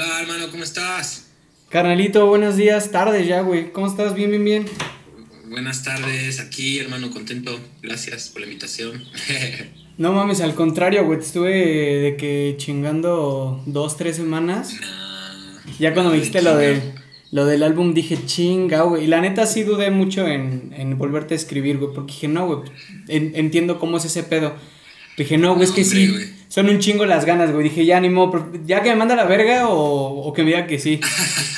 Hola, hermano, ¿cómo estás? Carnalito, buenos días, tardes ya, güey. ¿Cómo estás? Bien, bien, bien. Buenas tardes, aquí, hermano, contento. Gracias por la invitación. no mames, al contrario, güey. Estuve de que chingando dos, tres semanas. ya cuando me dijiste lo de lo del álbum dije, chinga, güey. Y la neta sí dudé mucho en, en volverte a escribir, güey. Porque dije, no, güey, entiendo cómo es ese pedo. Dije, no, güey, es que sí. Son un chingo las ganas, güey. Dije, ya, ni modo, ya que me manda la verga o, o que me diga que sí.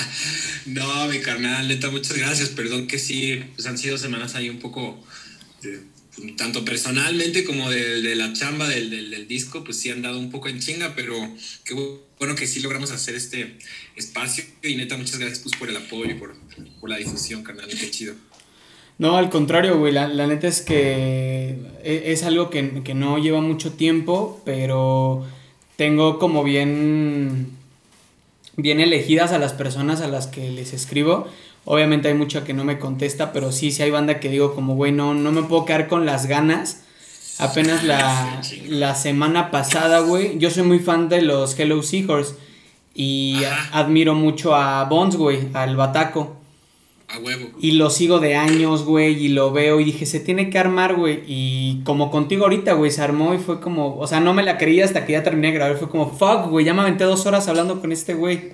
no, mi carnal, neta, muchas gracias. Perdón que sí, pues han sido semanas ahí un poco, tanto personalmente como de, la chamba del, del, disco, pues sí han dado un poco en chinga, pero qué bueno que sí logramos hacer este espacio. Y neta, muchas gracias pues, por el apoyo y por, por la difusión, carnal. Qué chido. No, al contrario, güey, la, neta es que e, es, algo que, no lleva mucho tiempo, pero tengo como bien, bien elegidas a las personas a las que les escribo. Obviamente hay mucha que no me contesta, pero sí, sí hay banda que digo como, güey, no, me puedo quedar con las ganas. Apenas la, la semana pasada, güey, yo soy muy fan de los Hello Seahorse y admiro mucho a Bones, güey, al Bataco. A huevo. Y lo sigo de años, güey, y lo veo y dije, se tiene que armar, güey. Y como contigo ahorita, güey, se armó y fue como, o sea, no me la creía hasta que ya terminé de grabar. Fue como, fuck, güey, ya me aventé dos horas hablando con este güey.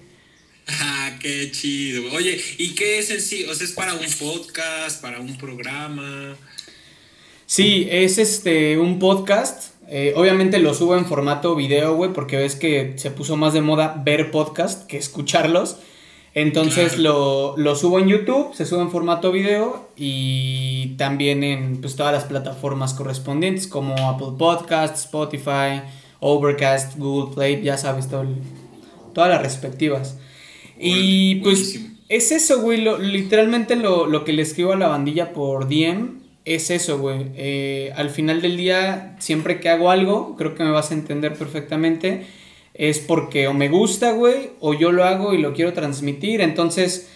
Ah, qué chido. Oye, ¿y qué es en sí? O sea, ¿es para un podcast, para un programa? Sí, es este, un podcast. Eh, obviamente lo subo en formato video, güey, porque ves que se puso más de moda ver podcast que escucharlos. Entonces lo, subo en YouTube, se sube en formato video y también en pues, todas las plataformas correspondientes como Apple Podcasts, Spotify, Overcast, Google Play, ya sabes, todas las respectivas. Y pues es eso, güey, literalmente lo, que le escribo a la bandilla por DM es eso, güey. Eh, al final del día, siempre que hago algo, creo que me vas a entender perfectamente es porque o me gusta, güey, o yo lo hago y lo quiero transmitir. Entonces,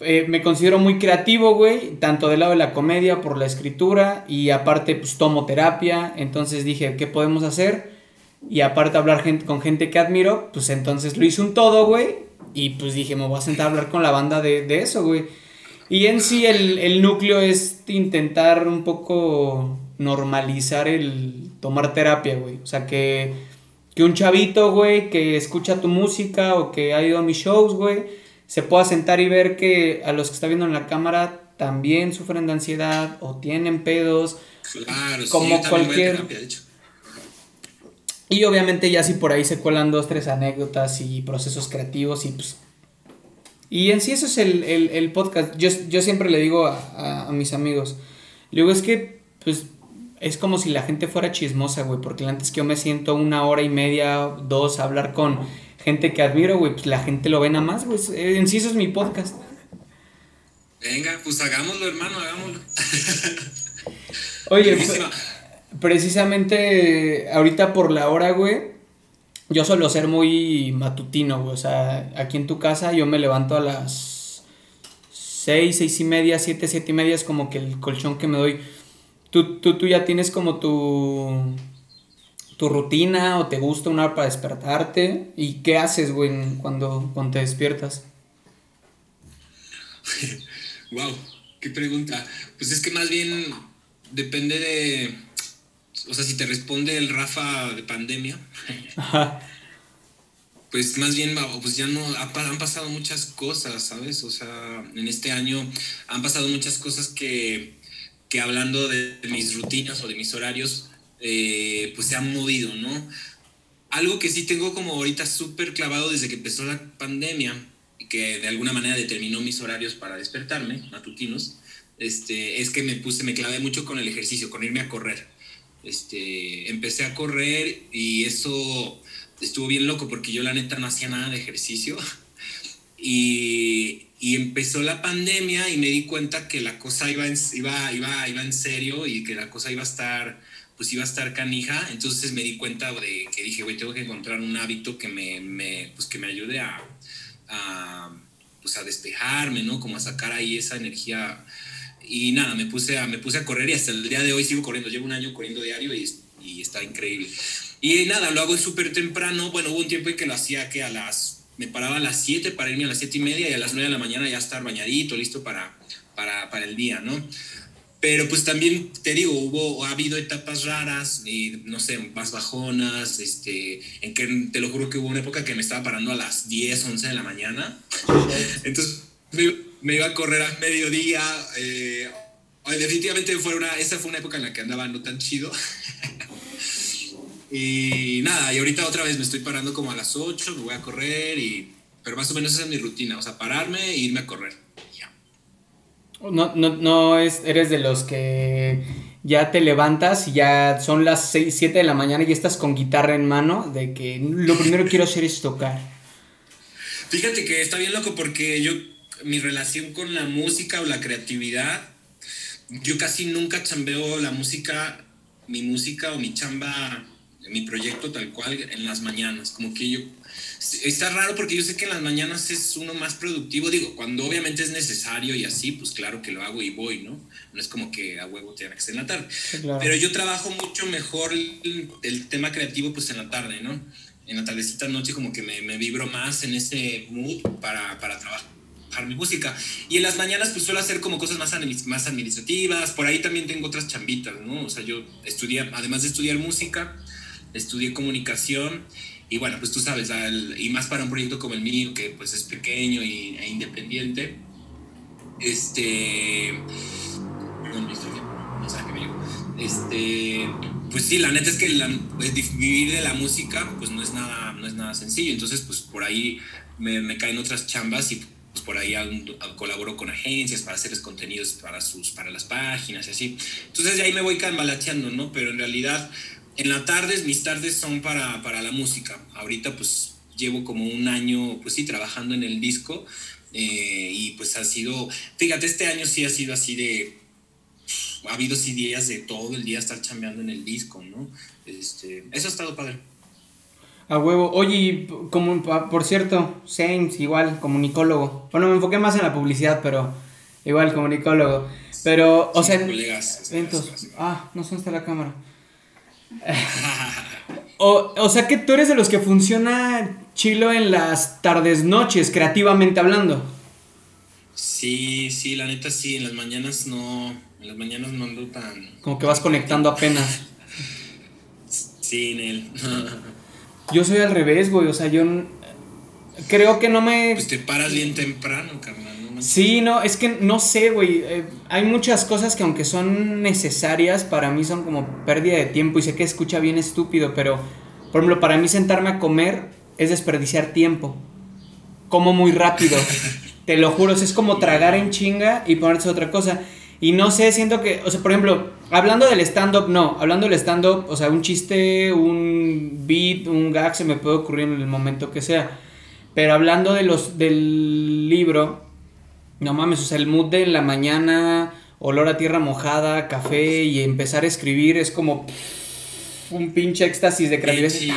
eh, me considero muy creativo, güey, tanto del lado de la comedia, por la escritura, y aparte, pues tomo terapia. Entonces dije, ¿qué podemos hacer? Y aparte, hablar con gente que admiro, pues entonces lo hice un todo, güey. Y pues dije, me voy a sentar a hablar con la banda de, de eso, güey. Y en sí, el, el núcleo es intentar un poco normalizar el tomar terapia, güey. O sea, que que un chavito, güey, que escucha tu música o que ha ido a mis shows, güey, se pueda sentar y ver que a los que está viendo en la cámara también sufren de ansiedad o tienen pedos. Claro, como cualquier. Y obviamente ya si por ahí se cuelan dos, tres anécdotas y procesos creativos y pues... Y en sí eso es el, podcast. Yo, yo, siempre le digo a, a, mis amigos, le digo, es que pues es como si la gente fuera chismosa, güey, porque antes que yo me siento una hora y media, dos, a hablar con gente que admiro, güey, pues la gente lo ve nada más, güey. En sí eso es mi podcast. Venga, pues hagámoslo, hermano, hagámoslo. Oye, precisamente ahorita por la hora, güey, yo suelo ser muy matutino, güey. O sea, aquí en tu casa yo me levanto a las seis, seis y media, siete, siete y media es como que el colchón que me doy ¿Tú, tú, ya tienes como tu, tu rutina o te gusta una hora para despertarte? ¿Y qué haces, güey, cuando, cuando te despiertas? wow, qué pregunta. Pues es que más bien depende de. O sea, si te responde el Rafa de pandemia. Pues más bien, pues ya no, han pasado muchas cosas, ¿sabes? O sea, en este año han pasado muchas cosas que, que hablando de, mis rutinas o de mis horarios, eh, pues se han movido, ¿no? Algo que sí tengo como ahorita súper clavado desde que empezó la pandemia, y que de alguna manera determinó mis horarios para despertarme, matutinos, este, es que me puse, me clavé mucho con el ejercicio, con irme a correr. Este, empecé a correr y eso estuvo bien loco porque yo la neta no hacía nada de ejercicio. Y, y empezó la pandemia y me di cuenta que la cosa iba en, iba, iba, iba en serio y que la cosa iba a estar, pues iba a estar canija. Entonces me di cuenta de que dije, güey, tengo que encontrar un hábito que me, me pues que me ayude a, a, pues a despejarme, ¿no? Como a sacar ahí esa energía. Y nada, me puse a, me puse a correr y hasta el día de hoy sigo corriendo. Llevo un año corriendo diario y, y está increíble. Y nada, lo hago súper temprano. Bueno, hubo un tiempo en que lo hacía que a las me paraba a las 7 para irme a las 7 y media y a las 9 de la mañana ya estar bañadito, listo para, para, para el día, ¿no? Pero pues también te digo, hubo, ha habido etapas raras no sé, más bajonas, este, en que te lo juro que hubo una época que me estaba parando a las 10, 11 de la mañana. Entonces me, iba a correr a mediodía. Eh, definitivamente fue una, esa fue una época en la que andaba no tan chido. y nada, y ahorita otra vez me estoy parando como a las 8, me voy a correr y... Pero más o menos esa es mi rutina, o sea, pararme e irme a correr. No, no, no es, eres de los que ya te levantas y ya son las 6, 7 de la mañana y estás con guitarra en mano, de que lo primero que quiero hacer es tocar. Fíjate que está bien loco porque yo, mi relación con la música o la creatividad, yo casi nunca chambeo la música, mi música o mi chamba, mi proyecto tal cual en las mañanas. Como que yo está raro porque yo sé que en las mañanas es uno más productivo. Digo, cuando obviamente es necesario y así, pues claro que lo hago y voy, ¿no? No es como que a huevo tenga que ser en la tarde. Pero yo trabajo mucho mejor el, tema creativo pues en la tarde, ¿no? En la tardecita noche como que me, me vibro más en ese mood para, para trabajar mi música. Y en las mañanas pues suelo hacer como cosas más, más administrativas. Por ahí también tengo otras chambitas, ¿no? O sea, yo estudié, además de estudiar música, estudié comunicación y bueno, pues tú sabes, y más para un proyecto como el mío, que pues es pequeño y, e independiente, este... Este, pues sí, la neta es que pues, vivir de la música pues no es nada, no es nada sencillo. Entonces, pues por ahí me, me caen otras chambas y pues por ahí colaboro con agencias para hacerles contenidos para, sus, para las páginas y así. Entonces de ahí me voy cambalacheando, ¿no? Pero en realidad en las tardes, mis tardes son para, para, la música. Ahorita pues llevo como un año, pues sí, trabajando en el disco eh, y pues ha sido, fíjate, este año sí ha sido así de, ha habido sí días de todo el día estar chambeando en el disco, ¿no? Este, eso ha estado padre. A huevo. Oye, como, por cierto, Sainz, igual, comunicólogo. Bueno, me enfoqué más en la publicidad, pero igual, comunicólogo. Pero, o sea, colegas, Ah, no sé dónde está la cámara. O, sea que tú eres de los que funciona chilo en las tardes noches, creativamente hablando. Sí, sí, la neta sí, en las mañanas no, en las mañanas no ando tan... Como que vas conectando apenas. Sí, en él. yo soy al revés, güey, o sea, yo creo que no me... Pues te paras bien temprano, carnal. Sí, no, es que no sé, güey. Eh, hay muchas cosas que aunque son necesarias, para mí son como pérdida de tiempo y sé que escucha bien estúpido, pero, por ejemplo, para mí sentarme a comer es desperdiciar tiempo. Como muy rápido. Te lo juro, es como tragar en chinga y ponerse otra cosa. Y no sé, siento que, o sea, por ejemplo, hablando del stand-up, no, hablando del stand-up, o sea, un chiste, un beat, un gag se me puede ocurrir en el momento que sea. Pero hablando de los, del libro, no mames, o sea, el mood de la mañana, olor a tierra mojada, café y empezar a escribir es como un pinche éxtasis de creatividad.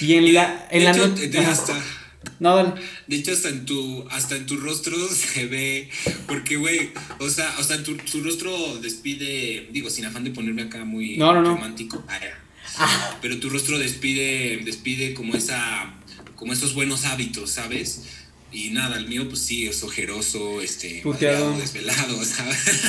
y en la, en la noche. No, De hecho, hasta en tu, hasta en tu rostro se ve, porque, güey, o sea, o sea tu, tu, rostro despide, digo, sin afán de ponerme acá muy romántico, ah. pero tu rostro despide, despide como esa, como esos buenos hábitos, ¿sabes? Y nada, el mío pues sí, es ojeroso, este, desvelado, ¿sabes?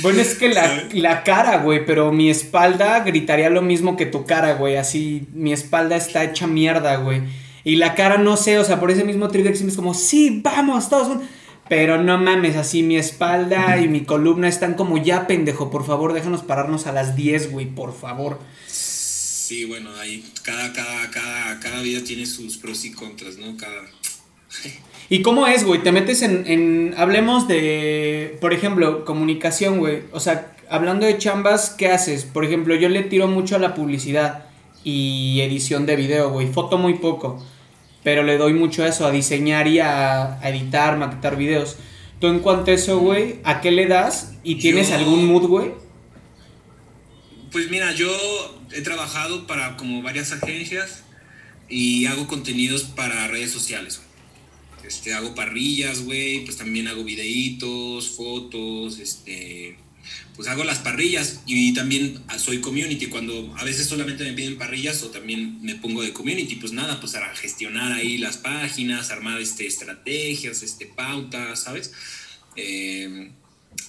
Bueno, es que la, la cara, güey, pero mi espalda gritaría lo mismo que tu cara, güey, así, mi espalda está hecha mierda, güey. Y la cara, no sé, o sea, por ese mismo trigger siempre es como, sí, vamos, todos. Pero no mames, así mi espalda y mi columna están como ya, pendejo, por favor, déjanos pararnos a las 10, güey, por favor. Sí, bueno, ahí cada, cada, cada, cada vida tiene sus pros y contras, ¿no? Cada ¿Y cómo es, güey? Te metes en, Hablemos de, por ejemplo, comunicación, güey. O sea, hablando de chambas, ¿qué haces? Por ejemplo, yo le tiro mucho a la publicidad y edición de video, güey. Foto muy poco. Pero le doy mucho a eso, a diseñar y a, editar, maquetar videos. Tú en cuanto a eso, güey, ¿a qué le das? ¿Y tienes algún mood, güey? Pues mira, yo he trabajado para como varias agencias y hago contenidos para redes sociales. Este, hago parrillas, güey, pues también hago videitos, fotos, este, pues hago las parrillas y también soy community. Cuando a veces solamente me piden parrillas o también me pongo de community, pues nada, pues a gestionar ahí las páginas, armar este, estrategias, este, pautas, ¿sabes? Eh,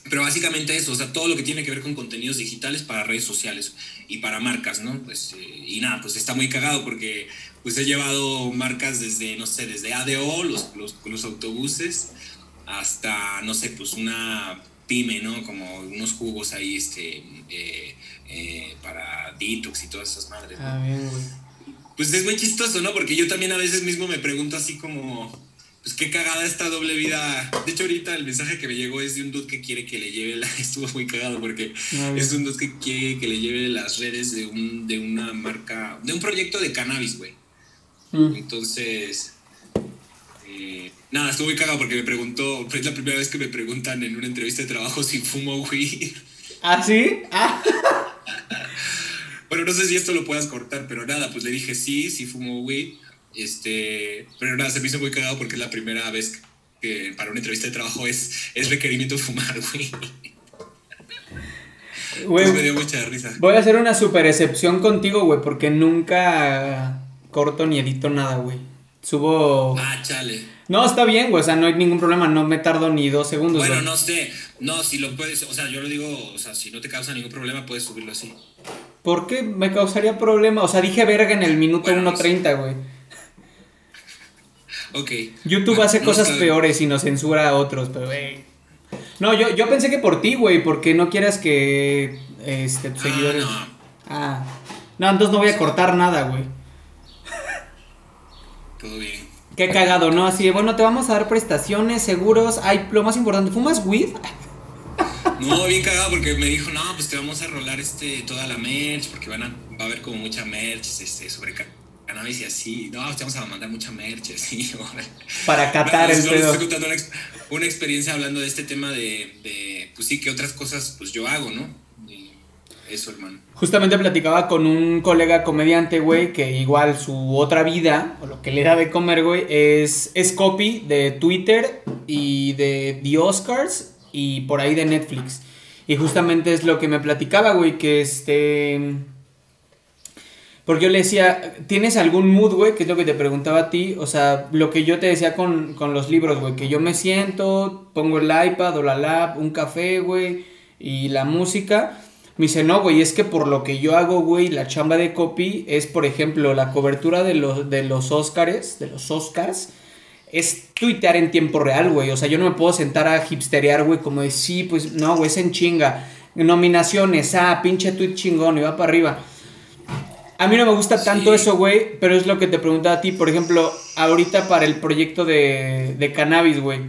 pero básicamente eso, o sea, todo lo que tiene que ver con contenidos digitales para redes sociales y para marcas, ¿no? Pues, eh, y nada, pues está muy cagado porque pues he llevado marcas desde, no sé, desde ADO, los, los, los autobuses, hasta, no sé, pues una pyme, ¿no? Como unos jugos ahí, este, eh, eh, para detox y todas esas madres. Ah, bien, güey. Pues es muy chistoso, ¿no? Porque yo también a veces mismo me pregunto así como, pues qué cagada esta doble vida. De hecho, ahorita el mensaje que me llegó es de un dude que quiere que le lleve la. Estuvo muy cagado porque ah, es un dude que quiere que le lleve las redes de, un, de una marca, de un proyecto de cannabis, güey. Mm. Entonces, eh, nada, estuvo muy cagado porque me preguntó, es la primera vez que me preguntan en una entrevista de trabajo si fumo weed. ¿Ah, sí? Ah. bueno, no sé si esto lo puedas cortar, pero nada, pues le dije sí, sí fumo weed. Este, pero nada, se me hizo muy cagado porque es la primera vez que para una entrevista de trabajo es, es requerimiento fumar. Güey, me dio mucha risa. Voy a hacer una super excepción contigo, güey, porque nunca corto ni edito nada, güey. Subo. Ah, chale. No, está bien, güey. O sea, no hay ningún problema. No me tardo ni dos segundos. Bueno, no sé. No, si lo puedes. O sea, yo lo digo. O sea, si no te causa ningún problema, puedes subirlo así. ¿Por qué me causaría problema? O sea, dije verga en el minuto 1.30, güey. Ok. YouTube hace cosas peores y nos censura a otros, pero, güey. No, yo, yo pensé que por ti, güey, porque no quieras que. Este, tus ah, seguidores. No. Ah. No, entonces no voy a cortar nada, güey todo bien. Qué cagado, ¿no? Así de, bueno, te vamos a dar prestaciones, seguros. Ay, lo más importante, ¿fumas weed? No, bien cagado porque me dijo, no, pues te vamos a rolar este, toda la merch, porque van a, va a haber como mucha merch este, sobre cannabis y así. No, te vamos a mandar mucha merch así. Para catar el pedo. Estoy contando una, experiencia hablando de este tema de, de, pues sí, que otras cosas pues yo hago, ¿no? Eso, hermano. Justamente platicaba con un colega comediante, güey, que igual su otra vida, o lo que le da de comer, güey, es, es copy de Twitter y de The Oscars y por ahí de Netflix. Y justamente es lo que me platicaba, güey, que este... Porque yo le decía, ¿tienes algún mood, güey? Que es lo que te preguntaba a ti. O sea, lo que yo te decía con, con los libros, güey. Que yo me siento, pongo el iPad o la lap, un café, güey. Y la música. Me dice, no, güey, es que por lo que yo hago, güey, la chamba de copy es, por ejemplo, la cobertura de los, de los Oscars, de los Oscars, es tuitear en tiempo real, güey. O sea, yo no me puedo sentar a hipsterear, güey, como de, sí, pues, no, güey, es en chinga. Nominaciones, ah, pinche tweet chingón, y va para arriba. A mí no me gusta tanto eso, güey, pero es lo que te preguntaba a ti. Por ejemplo, ahorita para el proyecto de, de cannabis, güey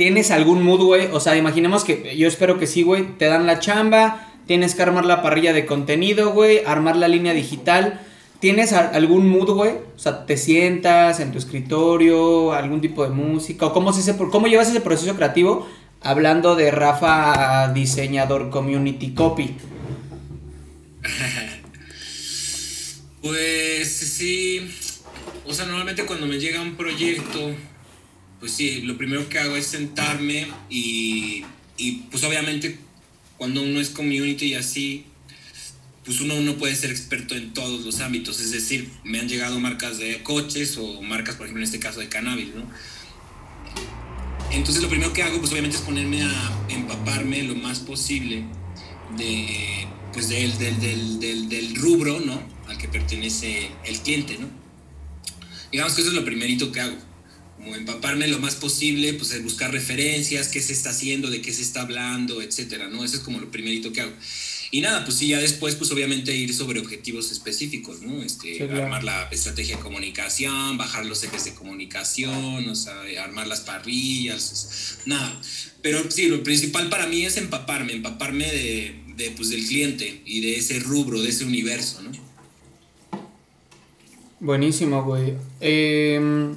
¿Tienes algún mood, güey? O sea, imaginemos que yo espero que sí, güey. Te dan la chamba, Tienes que armar la parrilla de contenido, güey, armar la línea digital. ¿Tienes algún mood, güey? O sea, te sientas en tu escritorio, algún tipo de música, cómo, se, cómo llevas ese proceso creativo hablando de Rafa, diseñador community copy. pues sí, o sea, normalmente cuando me llega un proyecto, pues sí, lo primero que hago es sentarme y, y pues obviamente cuando uno es community y así, pues uno no puede ser experto en todos los ámbitos. Es decir, me han llegado marcas de coches o marcas, por ejemplo, en este caso de cannabis, ¿no? Entonces lo primero que hago, pues obviamente es ponerme a empaparme lo más posible de, pues del, rubro, ¿no? Al que pertenece el cliente, ¿no? Digamos que eso es lo primerito que hago como empaparme lo más posible, pues buscar referencias, qué se está haciendo, de qué se está hablando, etcétera, ¿no? Eso es como lo primerito que hago. Y nada, pues sí, ya después, pues obviamente ir sobre objetivos específicos, ¿no? Este, Armar la estrategia de comunicación, bajar los ejes de comunicación, o sea, armar las parrillas, nada. Pero sí, lo principal para mí es empaparme, empaparme de, de, pues, del cliente y de ese rubro, de ese universo, ¿no? Buenísimo, güey. Eh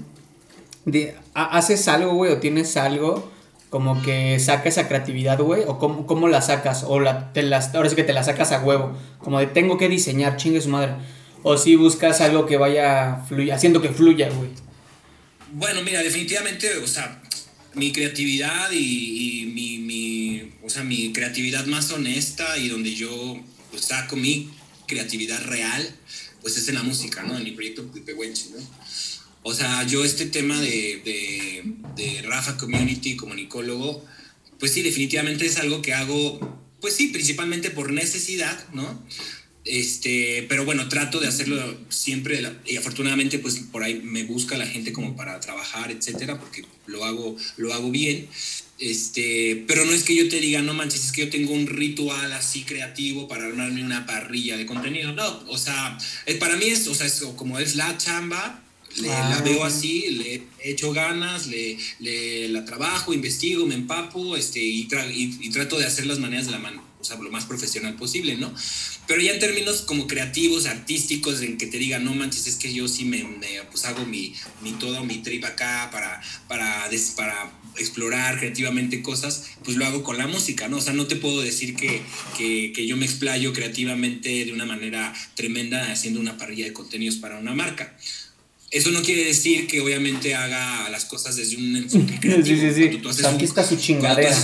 ¿Haces algo, güey, o tienes algo como que saca esa creatividad, güey? ¿O cómo, la sacas? O la, te las, ahora sí que te la sacas a huevo. Como de tengo que diseñar, chingue su madre. O si buscas algo que vaya haciendo que fluya, güey. Bueno, mira, definitivamente, o sea, mi creatividad y, mi, mi, o sea, mi creatividad más honesta y donde yo pues, saco mi creatividad real, pues es en la música, ¿no? En mi proyecto Pipehuenche, ¿no? O sea, yo este tema de, de, de Rafa Community, comunicólogo, pues sí, definitivamente es algo que hago, pues sí, principalmente por necesidad, ¿no? Este, pero bueno, trato de hacerlo siempre y afortunadamente pues por ahí me busca la gente como para trabajar, etcétera, porque lo hago, lo hago bien. Este, pero no es que yo te diga, no manches, es que yo tengo un ritual así creativo para armarme una parrilla de contenido. No, o sea, eh, para mí es, o sea, es como es la chamba, le, la veo así, le echo ganas, le, le, la trabajo, investigo, me empapo este, y, y, trato de hacer las maneras de la mano, o sea, lo más profesional posible, ¿no? Pero ya en términos como creativos, artísticos, en que te digan, no manches, es que yo sí me, pues hago mi, mi todo, mi trip acá para, para, para explorar creativamente cosas, pues lo hago con la música, ¿no? O sea, no te puedo decir que, que, que yo me explayo creativamente de una manera tremenda haciendo una parrilla de contenidos para una marca. Eso no quiere decir que obviamente haga las cosas desde un enfoque creativo. Sí, sí, sí. Aquí está su chingadera.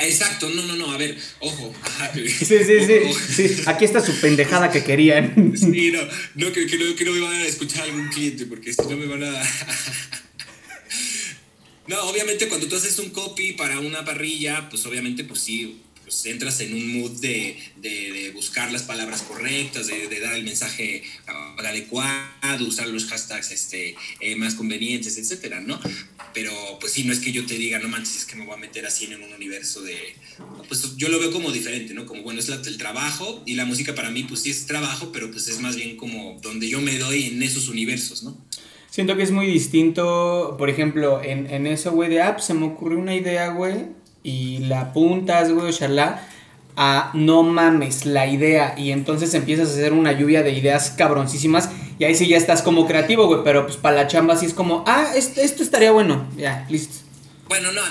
Exacto, no, no, no, a ver, ojo. Sí, sí, sí, sí, Aquí está su pendejada que querían. Sí, no, no que, que, no, que no me van a escuchar algún cliente, porque si no me van a... No, obviamente cuando tú haces un copy para una parrilla, pues obviamente pues sí, pues entras en un mood de, de, buscar las palabras correctas, de, de, dar el mensaje adecuado, usar los hashtags este, eh, más convenientes, etcétera, ¿no? Pero pues sí, no es que yo te diga, no manches, es que me voy a meter así en un universo de... Pues yo lo veo como diferente, ¿no? Como, bueno, es el trabajo y la música para mí pues sí es trabajo, pero pues es más bien como donde yo me doy en esos universos, ¿no? Siento que es muy distinto, por ejemplo, en, en eso, güey, de app, se me ocurrió una idea, güey, y la apuntas, güey, ojalá, a no mames la idea. Y entonces empiezas a hacer una lluvia de ideas cabroncísimas. Y ahí sí ya estás como creativo, güey. Pero pues para la chamba sí es como, ah, esto, esto estaría bueno. Ya, listo. Bueno, no,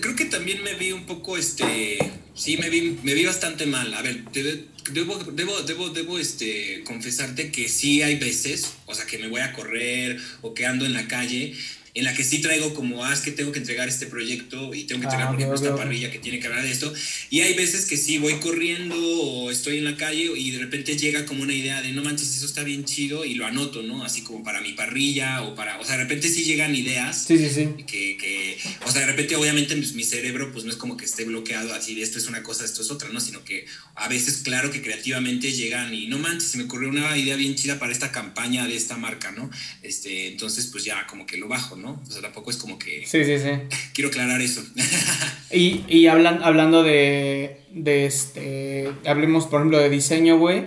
creo que también me vi un poco, este, sí, me vi, me vi bastante mal. A ver, debo, debo, debo, debo, este, confesarte que sí hay veces, o sea, que me voy a correr o que ando en la calle en la que sí traigo como, ah, es que tengo que entregar este proyecto y tengo que entregar, ah, por ejemplo, esta parrilla que tiene que hablar de esto. Y hay veces que sí voy corriendo o estoy en la calle y de repente llega como una idea de, no manches, eso está bien chido y lo anoto, ¿no? Así como para mi parrilla o para, o sea, de repente sí llegan ideas. Sí, sí, sí. Que, que o sea, de repente obviamente pues, mi cerebro pues no es como que esté bloqueado así de esto es una cosa, esto es otra, ¿no? Sino que a veces, claro que creativamente llegan y, no manches, se me ocurrió una idea bien chida para esta campaña de esta marca, ¿no? Este, entonces pues ya como que lo bajo, ¿no? O sea, tampoco es como que... Sí, sí, sí. Quiero aclarar eso. y y hablan, hablando de, de este... Hablemos, por ejemplo, de diseño, güey.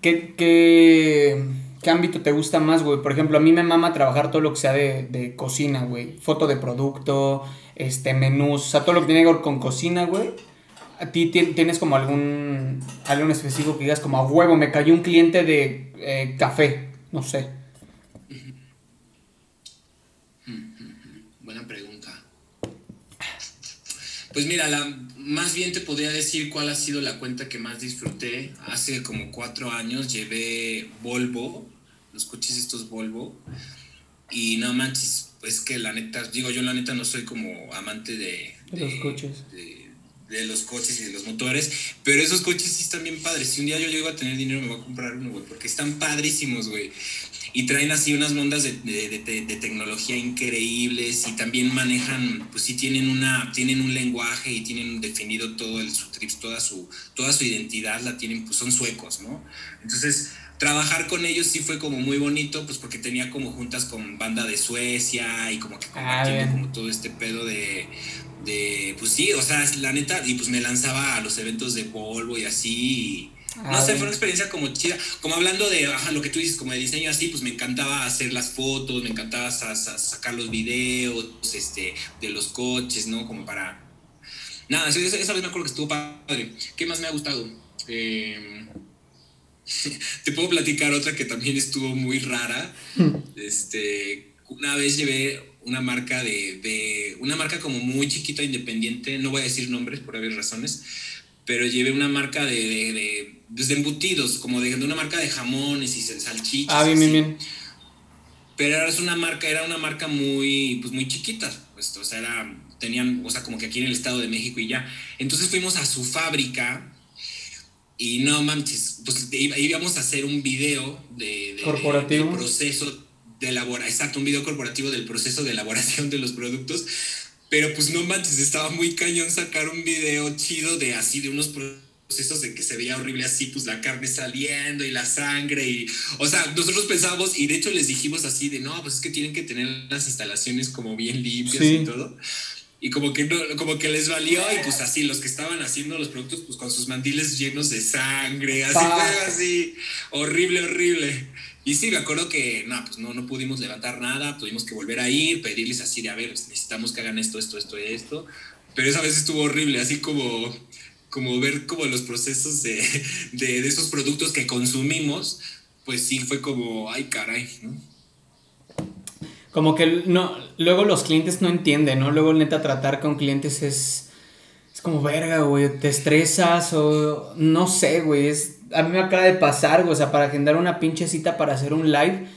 ¿Qué, qué, qué ámbito te gusta más, güey? Por ejemplo, a mí me mama trabajar todo lo que sea de, de cocina, güey. Foto de producto, este, menús, o sea, todo lo que tiene que ver con cocina, güey. ¿A ti tienes como algún, algún específico que digas como a huevo, me cayó un cliente de eh, café, no sé? Pues mira, la, más bien te podría decir cuál ha sido la cuenta que más disfruté. Hace como cuatro años llevé Volvo, los coches estos Volvo, y no manches, pues que la neta, digo yo la neta no soy como amante de, los coches. De, los coches y de los motores, pero esos coches sí están bien padres. Si un día yo llego a tener dinero me voy a comprar uno, güey, porque están padrísimos, güey y traen así unas ondas de, de, tecnología increíbles y también manejan, pues sí tienen, una, tienen un lenguaje y tienen definido todo el, su trips, toda su, toda su identidad la tienen, pues son suecos, ¿no? Entonces, trabajar con ellos sí fue como muy bonito, pues porque tenía como juntas con banda de Suecia y como que ah, compartiendo como todo este pedo de, de, pues sí, o sea, la neta, y pues me lanzaba a los eventos de Volvo y así, no sé, fue una experiencia como chida. Como hablando de lo que tú dices, como de diseño así, pues me encantaba hacer las fotos, me encantaba sacar los videos este, de los coches, ¿no? Como para. Nada, esa, vez me acuerdo que estuvo padre. ¿Qué más me ha gustado? Em, te puedo platicar otra que también estuvo muy rara. Este, una vez llevé una marca de, de, una marca como muy chiquita independiente, no voy a decir nombres por haber razones, pero llevé una marca de, de, pues, embutidos, como de, una marca de jamones y salchichas. Ah, bien, bien, bien. pero era una marca, era una marca muy, pues muy chiquita, pues, o sea, era, tenían, o sea, como que aquí en el Estado de México y ya. Entonces fuimos a su fábrica y no manches, pues íbamos a hacer un video de, de corporativo. proceso de elaboración, exacto, un video corporativo del proceso de elaboración de los productos. Pero pues no manches, estaba muy cañón sacar un video chido de así, de unos procesos de que se veía horrible así, pues la carne saliendo y la sangre y, o sea, nosotros pensábamos y de hecho les dijimos así de, no, pues es que tienen que tener las instalaciones como bien limpias y todo. Y como que, no, como que les valió y pues así, los que estaban haciendo los productos pues con sus mandiles llenos de sangre, así, así, horrible, horrible. Y sí, me acuerdo que no, pues no, no pudimos levantar nada, tuvimos que volver a ir, pedirles así de, a ver, necesitamos que hagan esto, esto, esto y esto. Pero esa vez estuvo horrible, así como, como ver como los procesos de, de, esos productos que consumimos, pues sí, fue como, ay caray, ¿no? Como que no, luego los clientes no entienden, ¿no? Luego neta tratar con clientes es, es como verga, güey, te estresas o no sé, güey, es a mí me acaba de pasar, güey, o sea, para agendar una pinche cita para hacer un live.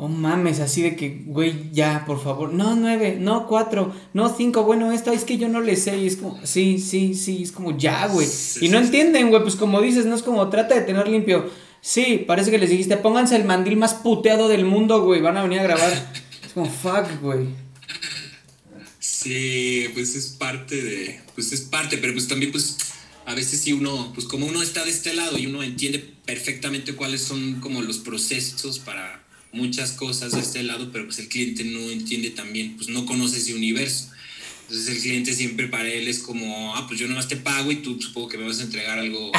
Oh mames, así de que, güey, ya, por favor. No, nueve, no, cuatro, no, cinco. Bueno, esto es que yo no le sé. Y es como, sí, sí, sí, es como, ya, güey. y no entienden, güey, pues como dices, no es como, trata de tener limpio. Sí, parece que les dijiste, pónganse el mandil más puteado del mundo, güey, van a venir a grabar. es como, fuck, güey. Sí, pues es parte de, pues es parte, pero pues también, pues a veces si uno, pues como uno está de este lado y uno entiende perfectamente cuáles son como los procesos para muchas cosas de este lado, pero pues el cliente no entiende también, pues no conoce ese universo. Entonces el cliente siempre para él es como, ah, pues yo nomás te pago y tú supongo que me vas a entregar algo.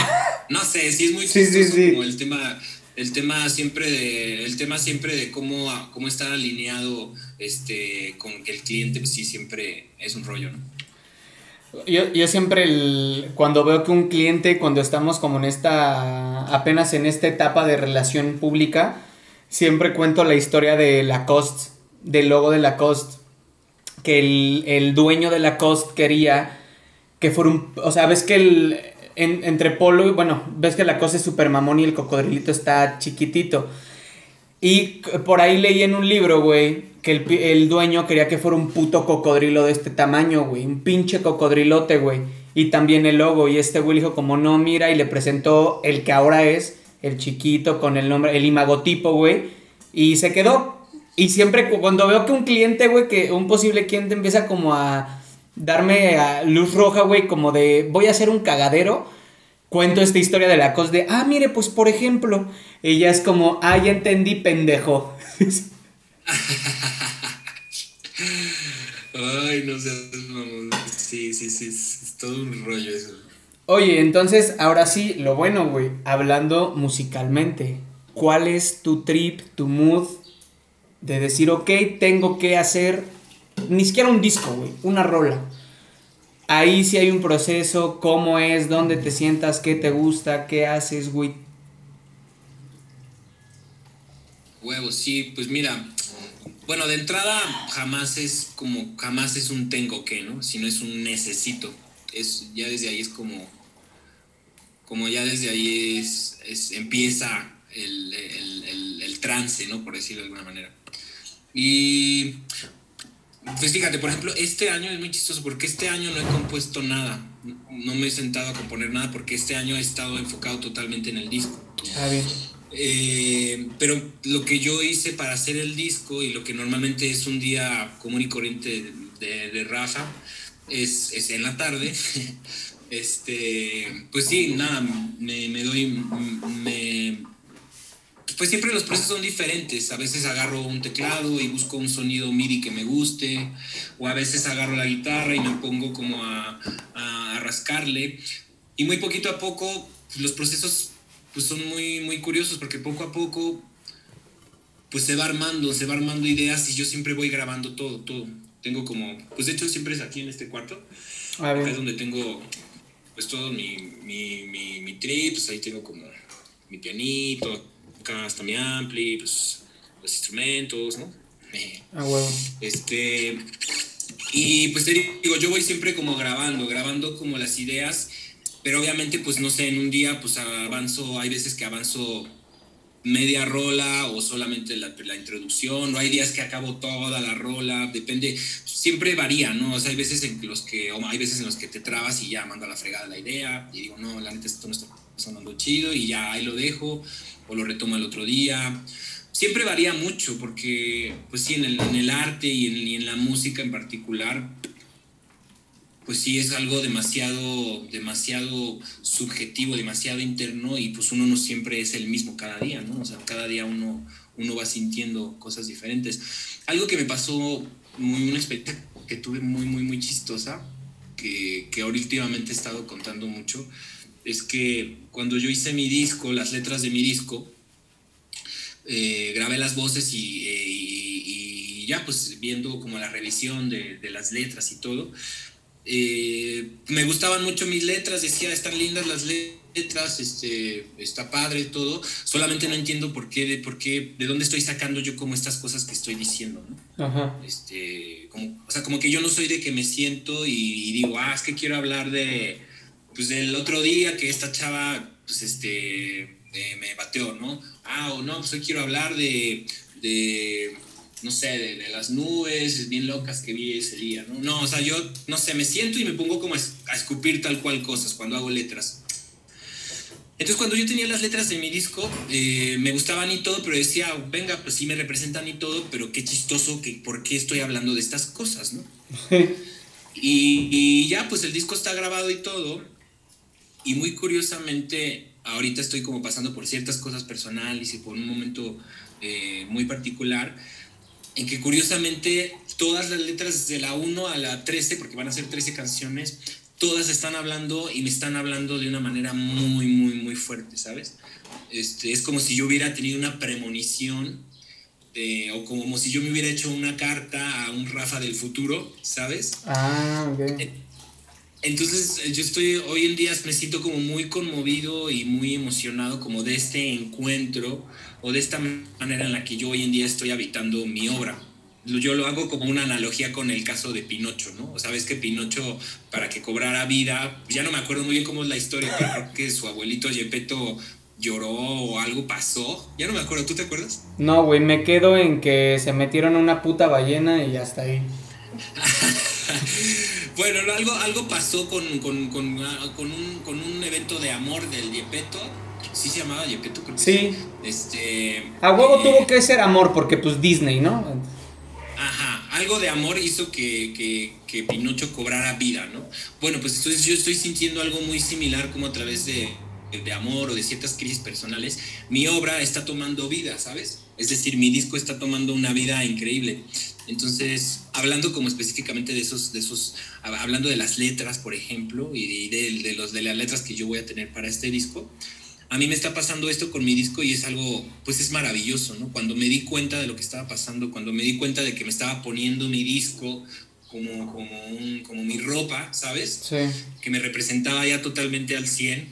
No sé, sí es muy sí, como el tema, el tema siempre de, el tema siempre de cómo, cómo estar alineado este, con que el cliente, pues sí, siempre es un rollo, ¿no? Yo, yo siempre, el, cuando veo que un cliente, cuando estamos como en esta, apenas en esta etapa de relación pública, siempre cuento la historia de Lacoste, del logo de Lacoste, que el, el dueño de Lacoste quería que fuera un, o sea, ves que el, entre Polo y, bueno, ves que Lacoste es super mamón y el cocodrilito está chiquitito. Y por ahí leí en un libro, güey, que el, dueño quería que fuera un puto cocodrilo de este tamaño, güey. Un pinche cocodrilote, güey. Y también el logo. Y este güey dijo como no, mira, y le presentó el que ahora es, el chiquito con el nombre, el imagotipo, güey. Y se quedó. Y siempre cuando veo que un cliente, güey, que un posible cliente empieza como a darme a luz roja, güey, como de voy a hacer un cagadero cuento esta historia de la cosa de, ah, mire, pues por ejemplo, ella es como, ah, ya entendí, pendejo. Ay, no sé, sí, sí, sí, es todo un rollo eso. Oye, entonces, ahora sí, lo bueno, güey, hablando musicalmente, ¿cuál es tu trip, tu mood de decir, ok, tengo que hacer, ni siquiera un disco, güey, una rola? Ahí sí hay un proceso, cómo es, dónde te sientas, qué te gusta, qué haces, güey. Huevo, sí, pues mira, bueno, de entrada jamás es como, jamás es un tengo que, ¿no? Sino es un necesito. Es, ya desde ahí es como, como ya desde ahí es, empieza el, el trance, ¿no? Por decirlo de alguna manera. Y pues fíjate, por ejemplo, este año es muy chistoso porque este año no he compuesto nada. No me he sentado a componer nada porque este año he estado enfocado totalmente en el disco. Ah, bien. Eh, pero lo que yo hice para hacer el disco y lo que normalmente es un día común y corriente de, de Rafa es, es, en la tarde. este, pues sí, nada, me, me doy, me, pues siempre los procesos son diferentes. A veces agarro un teclado y busco un sonido MIDI que me guste, o a veces agarro la guitarra y me pongo como a, a, rascarle. Y muy poquito a poco, pues los procesos pues son muy, muy curiosos porque poco a poco pues se va armando, se va armando ideas y yo siempre voy grabando todo, todo. Tengo como, pues de hecho siempre es aquí en este cuarto. Acá es donde tengo pues todo mi, mi, mi, mi trip, pues ahí tengo como mi pianito, acá está mi ampli, pues, los instrumentos, ¿no? Ah, bueno. Este, y pues te digo, yo voy siempre como grabando, grabando como las ideas, pero obviamente pues no sé, en un día pues avanzo, hay veces que avanzo media rola o solamente la, introducción, o hay días que acabo toda la rola, depende, siempre varía, ¿no? O sea, hay veces en los que, hay veces en los que te trabas y ya mando a la fregada la idea y digo, no, la neta esto no está sonando chido y ya ahí lo dejo o lo retomo el otro día. Siempre varía mucho porque, pues sí, en el, arte y en la música en particular, pues sí es algo demasiado, demasiado subjetivo, demasiado interno y pues uno no siempre es el mismo cada día, ¿no? O sea, cada día uno, uno va sintiendo cosas diferentes. Algo que me pasó, muy, una experiencia que tuve muy, muy, muy chistosa, que, que últimamente he estado contando mucho, es que cuando yo hice mi disco, las letras de mi disco, eh, grabé las voces y, eh, y, ya pues viendo como la revisión de las letras y todo, eh, me gustaban mucho mis letras, decía, están lindas las letras, este, está padre todo, solamente no entiendo por qué, de, por qué, de dónde estoy sacando yo como estas cosas que estoy diciendo, ¿no? Ajá. Este, como, o sea, como que yo no soy de que me siento y, y, digo, ah, es que quiero hablar de, pues del otro día que esta chava, pues este, eh, me bateó, ¿no? Ah, o no, pues hoy quiero hablar de, de no sé, de, de, las nubes bien locas que vi ese día, ¿no? No, o sea, yo, no sé, me siento y me pongo como a, escupir tal cual cosas cuando hago letras. Entonces, cuando yo tenía las letras de mi disco, eh, me gustaban y todo, pero decía, venga, pues sí me representan y todo, pero qué chistoso, que, ¿por qué estoy hablando de estas cosas, no? y, y ya, pues el disco está grabado y todo, y muy curiosamente, ahorita estoy como pasando por ciertas cosas personales y por un momento eh, muy particular, en que curiosamente todas las letras de la 1 a la 13, porque van a ser 13 canciones, todas están hablando y me están hablando de una manera muy, muy, muy fuerte, ¿sabes? Este, es como si yo hubiera tenido una premonición de, o como si yo me hubiera hecho una carta a un Rafa del futuro, ¿sabes? Ah, ok. Entonces yo estoy, hoy en día me siento como muy conmovido y muy emocionado como de este encuentro o de esta manera en la que yo hoy en día estoy habitando mi obra. Yo lo hago como una analogía con el caso de Pinocho, ¿no? O sabes que Pinocho, para que cobrara vida, ya no me acuerdo muy bien cómo es la historia, pero creo que su abuelito Gepetto lloró o algo pasó. Ya no me acuerdo, ¿tú te acuerdas? No, güey, me quedo en que se metieron a una puta ballena y hasta ahí. bueno, algo, algo pasó con, con, con, con, un, con un evento de amor del Gepetto sí se llamaba Yepeto, creo que sí. Este, a huevo eh, tuvo que ser amor, porque pues Disney, ¿no? Ajá, algo de amor hizo que, que, que, Pinocho cobrara vida, ¿no? Bueno, pues entonces yo estoy sintiendo algo muy similar como a través de, de amor o de ciertas crisis personales, mi obra está tomando vida, ¿sabes? Es decir, mi disco está tomando una vida increíble. Entonces, hablando como específicamente de esos, de esos, hablando de las letras, por ejemplo, y de, de, de, los, de las letras que yo voy a tener para este disco, a mí me está pasando esto con mi disco y es algo, pues es maravilloso, ¿no? Cuando me di cuenta de lo que estaba pasando, cuando me di cuenta de que me estaba poniendo mi disco como, como, un, como mi ropa, ¿sabes? Sí. Que me representaba ya totalmente al 100,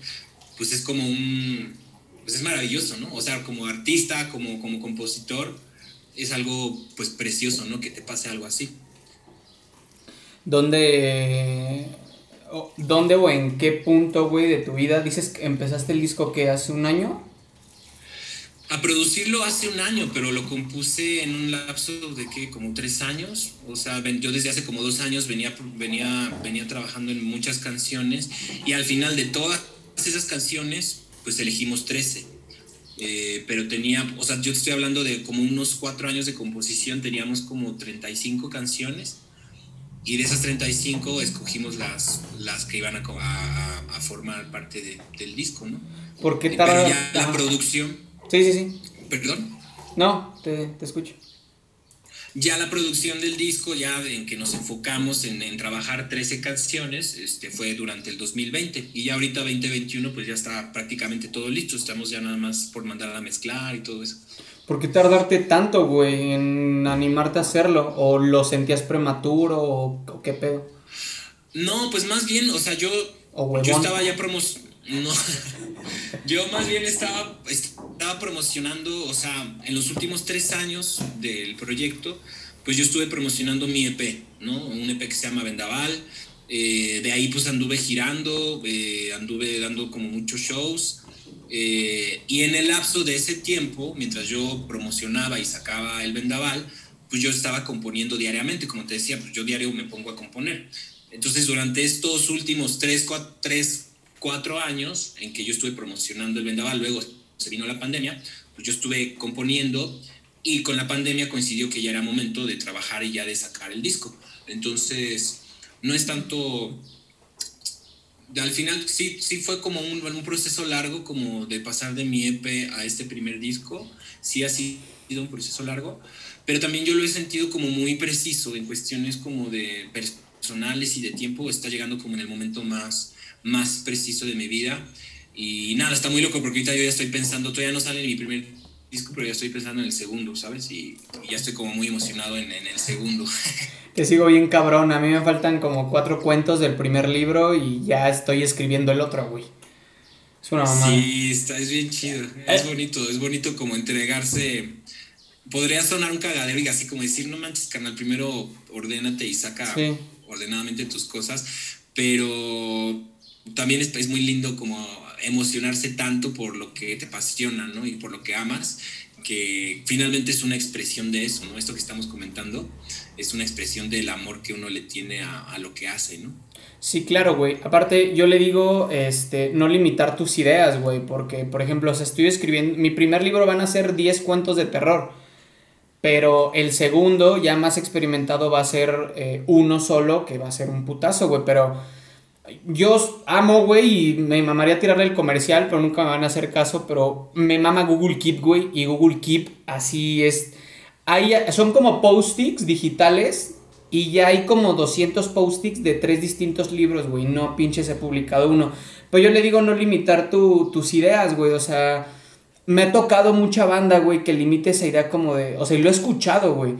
pues es como un, pues es maravilloso, ¿no? O sea, como artista, como, como compositor, es algo, pues precioso, ¿no? Que te pase algo así. ¿Dónde ¿Dónde o en qué punto, güey, de tu vida dices que empezaste el disco que hace un año? A producirlo hace un año, pero lo compuse en un lapso de que como tres años. O sea, yo desde hace como dos años venía, venía, venía trabajando en muchas canciones y al final de todas esas canciones, pues elegimos 13. Eh, pero tenía, o sea, yo estoy hablando de como unos cuatro años de composición, teníamos como 35 canciones y de esas 35 escogimos las, las que iban a, a, a formar parte de, del disco, ¿no? ¿Por qué tal? Pero ya la producción... Sí, sí, sí. ¿Perdón? No, te, te escucho. Ya la producción del disco, ya en que nos enfocamos en, en, trabajar 13 canciones, este, fue durante el 2020. Y ya ahorita 2021, pues ya está prácticamente todo listo. Estamos ya nada más por mandar a mezclar y todo eso. ¿Por qué tardarte tanto, güey, en animarte a hacerlo? ¿O lo sentías prematuro o, o qué pedo? No, pues más bien, o sea, yo, yo estaba ya promocionando. No, yo más bien estaba, estaba promocionando, o sea, en los últimos tres años del proyecto, pues yo estuve promocionando mi EP, ¿no? Un EP que se llama Vendaval. Eh, de ahí pues anduve girando, eh, anduve dando como muchos shows Eh, y en el lapso de ese tiempo, mientras yo promocionaba y sacaba el vendaval, pues yo estaba componiendo diariamente, como te decía, pues yo diario me pongo a componer. Entonces, durante estos últimos tres, cuatro, tres, cuatro años en que yo estuve promocionando el vendaval, luego se vino la pandemia, pues yo estuve componiendo y con la pandemia coincidió que ya era momento de trabajar y ya de sacar el disco. Entonces, no es tanto... Al final sí, sí fue como un, un proceso largo, como de pasar de mi EP a este primer disco. Sí ha sido un proceso largo, pero también yo lo he sentido como muy preciso en cuestiones como de personales y de tiempo, está llegando como en el momento más, más preciso de mi vida. Y nada, está muy loco porque ahorita yo ya estoy pensando, todavía no sale mi primer disco, pero ya estoy pensando en el segundo, ¿sabes? Y, ya estoy como muy emocionado en, en el segundo. Te sigo bien cabrón, a mí me faltan como cuatro cuentos del primer libro y ya estoy escribiendo el otro, güey. Es una mamá. Sí, está, es bien chido, es eh. bonito, es bonito como entregarse podría sonar un cagadero y así como decir, no manches, canal, primero ordénate y saca ordenadamente tus cosas, pero también es, muy lindo como emocionarse tanto por lo que te apasiona, ¿no? Y por lo que amas, que finalmente es una expresión de eso, ¿no? Esto que estamos comentando es una expresión del amor que uno le tiene a, a lo que hace, ¿no? Sí, claro, güey. Aparte, yo le digo, este, no limitar tus ideas, güey, porque, por ejemplo, o estoy escribiendo, mi primer libro van a ser 10 cuentos de terror pero el segundo, ya más experimentado, va a ser eh, uno solo, que va a ser un putazo, güey. Pero yo amo, güey, y me mamaría tirarle el comercial, pero nunca me van a hacer caso. Pero me mama Google Keep, güey, y Google Keep así es. Hay, son como post-its digitales y ya hay como 200 post-its de tres distintos libros, güey. No pinches he publicado uno. Pero yo le digo no limitar tus ideas, güey. O sea, me ha tocado mucha banda, güey, que limite esa idea como de, o sea, y lo he escuchado, güey,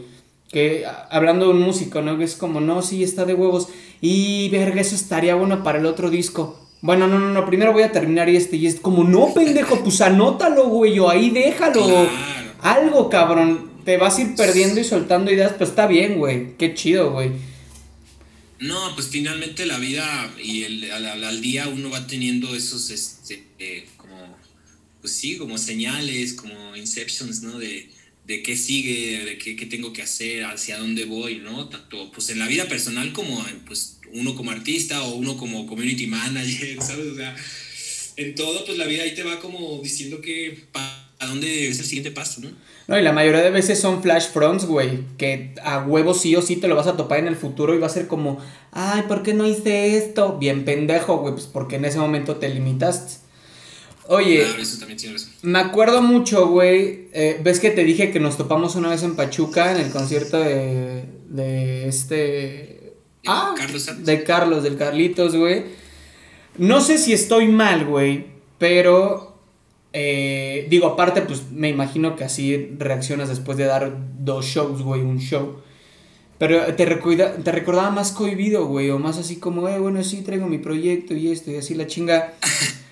que hablando de un músico, ¿no? Que es como, no, sí, está de huevos, y verga, eso estaría bueno para el otro disco. Bueno, no, no, no, primero voy a terminar este, y es como, no, pendejo, pues anótalo, güey, o ahí déjalo, algo, cabrón, te vas a ir perdiendo y soltando ideas, pues está bien, güey, qué chido, güey. No, pues finalmente la vida y el, al, día uno va teniendo esos, este, eh, pues sí, como señales, como inceptions, ¿no? De, de qué sigue, de qué, qué, tengo que hacer, hacia dónde voy, ¿no? Tanto pues en la vida personal como pues uno como artista o uno como community manager, ¿sabes? O sea, en todo pues la vida ahí te va como diciendo que a dónde es el siguiente paso, ¿no? No, y la mayoría de veces son flash fronts, güey, que a huevo sí o sí te lo vas a topar en el futuro y va a ser como, ay, ¿por qué no hice esto? Bien pendejo, güey, pues porque en ese momento te limitaste. Oye, me acuerdo mucho, güey. Eh, ¿Ves que te dije que nos topamos una vez en Pachuca en el concierto de, de este... Ah, Carlos de Carlos, del Carlitos, güey. No sé si estoy mal, güey, pero... Eh, digo, aparte, pues me imagino que así reaccionas después de dar dos shows, güey, un show. Pero te, te recordaba más cohibido, güey, o más así como, eh, bueno, sí, traigo mi proyecto y esto y así la chinga.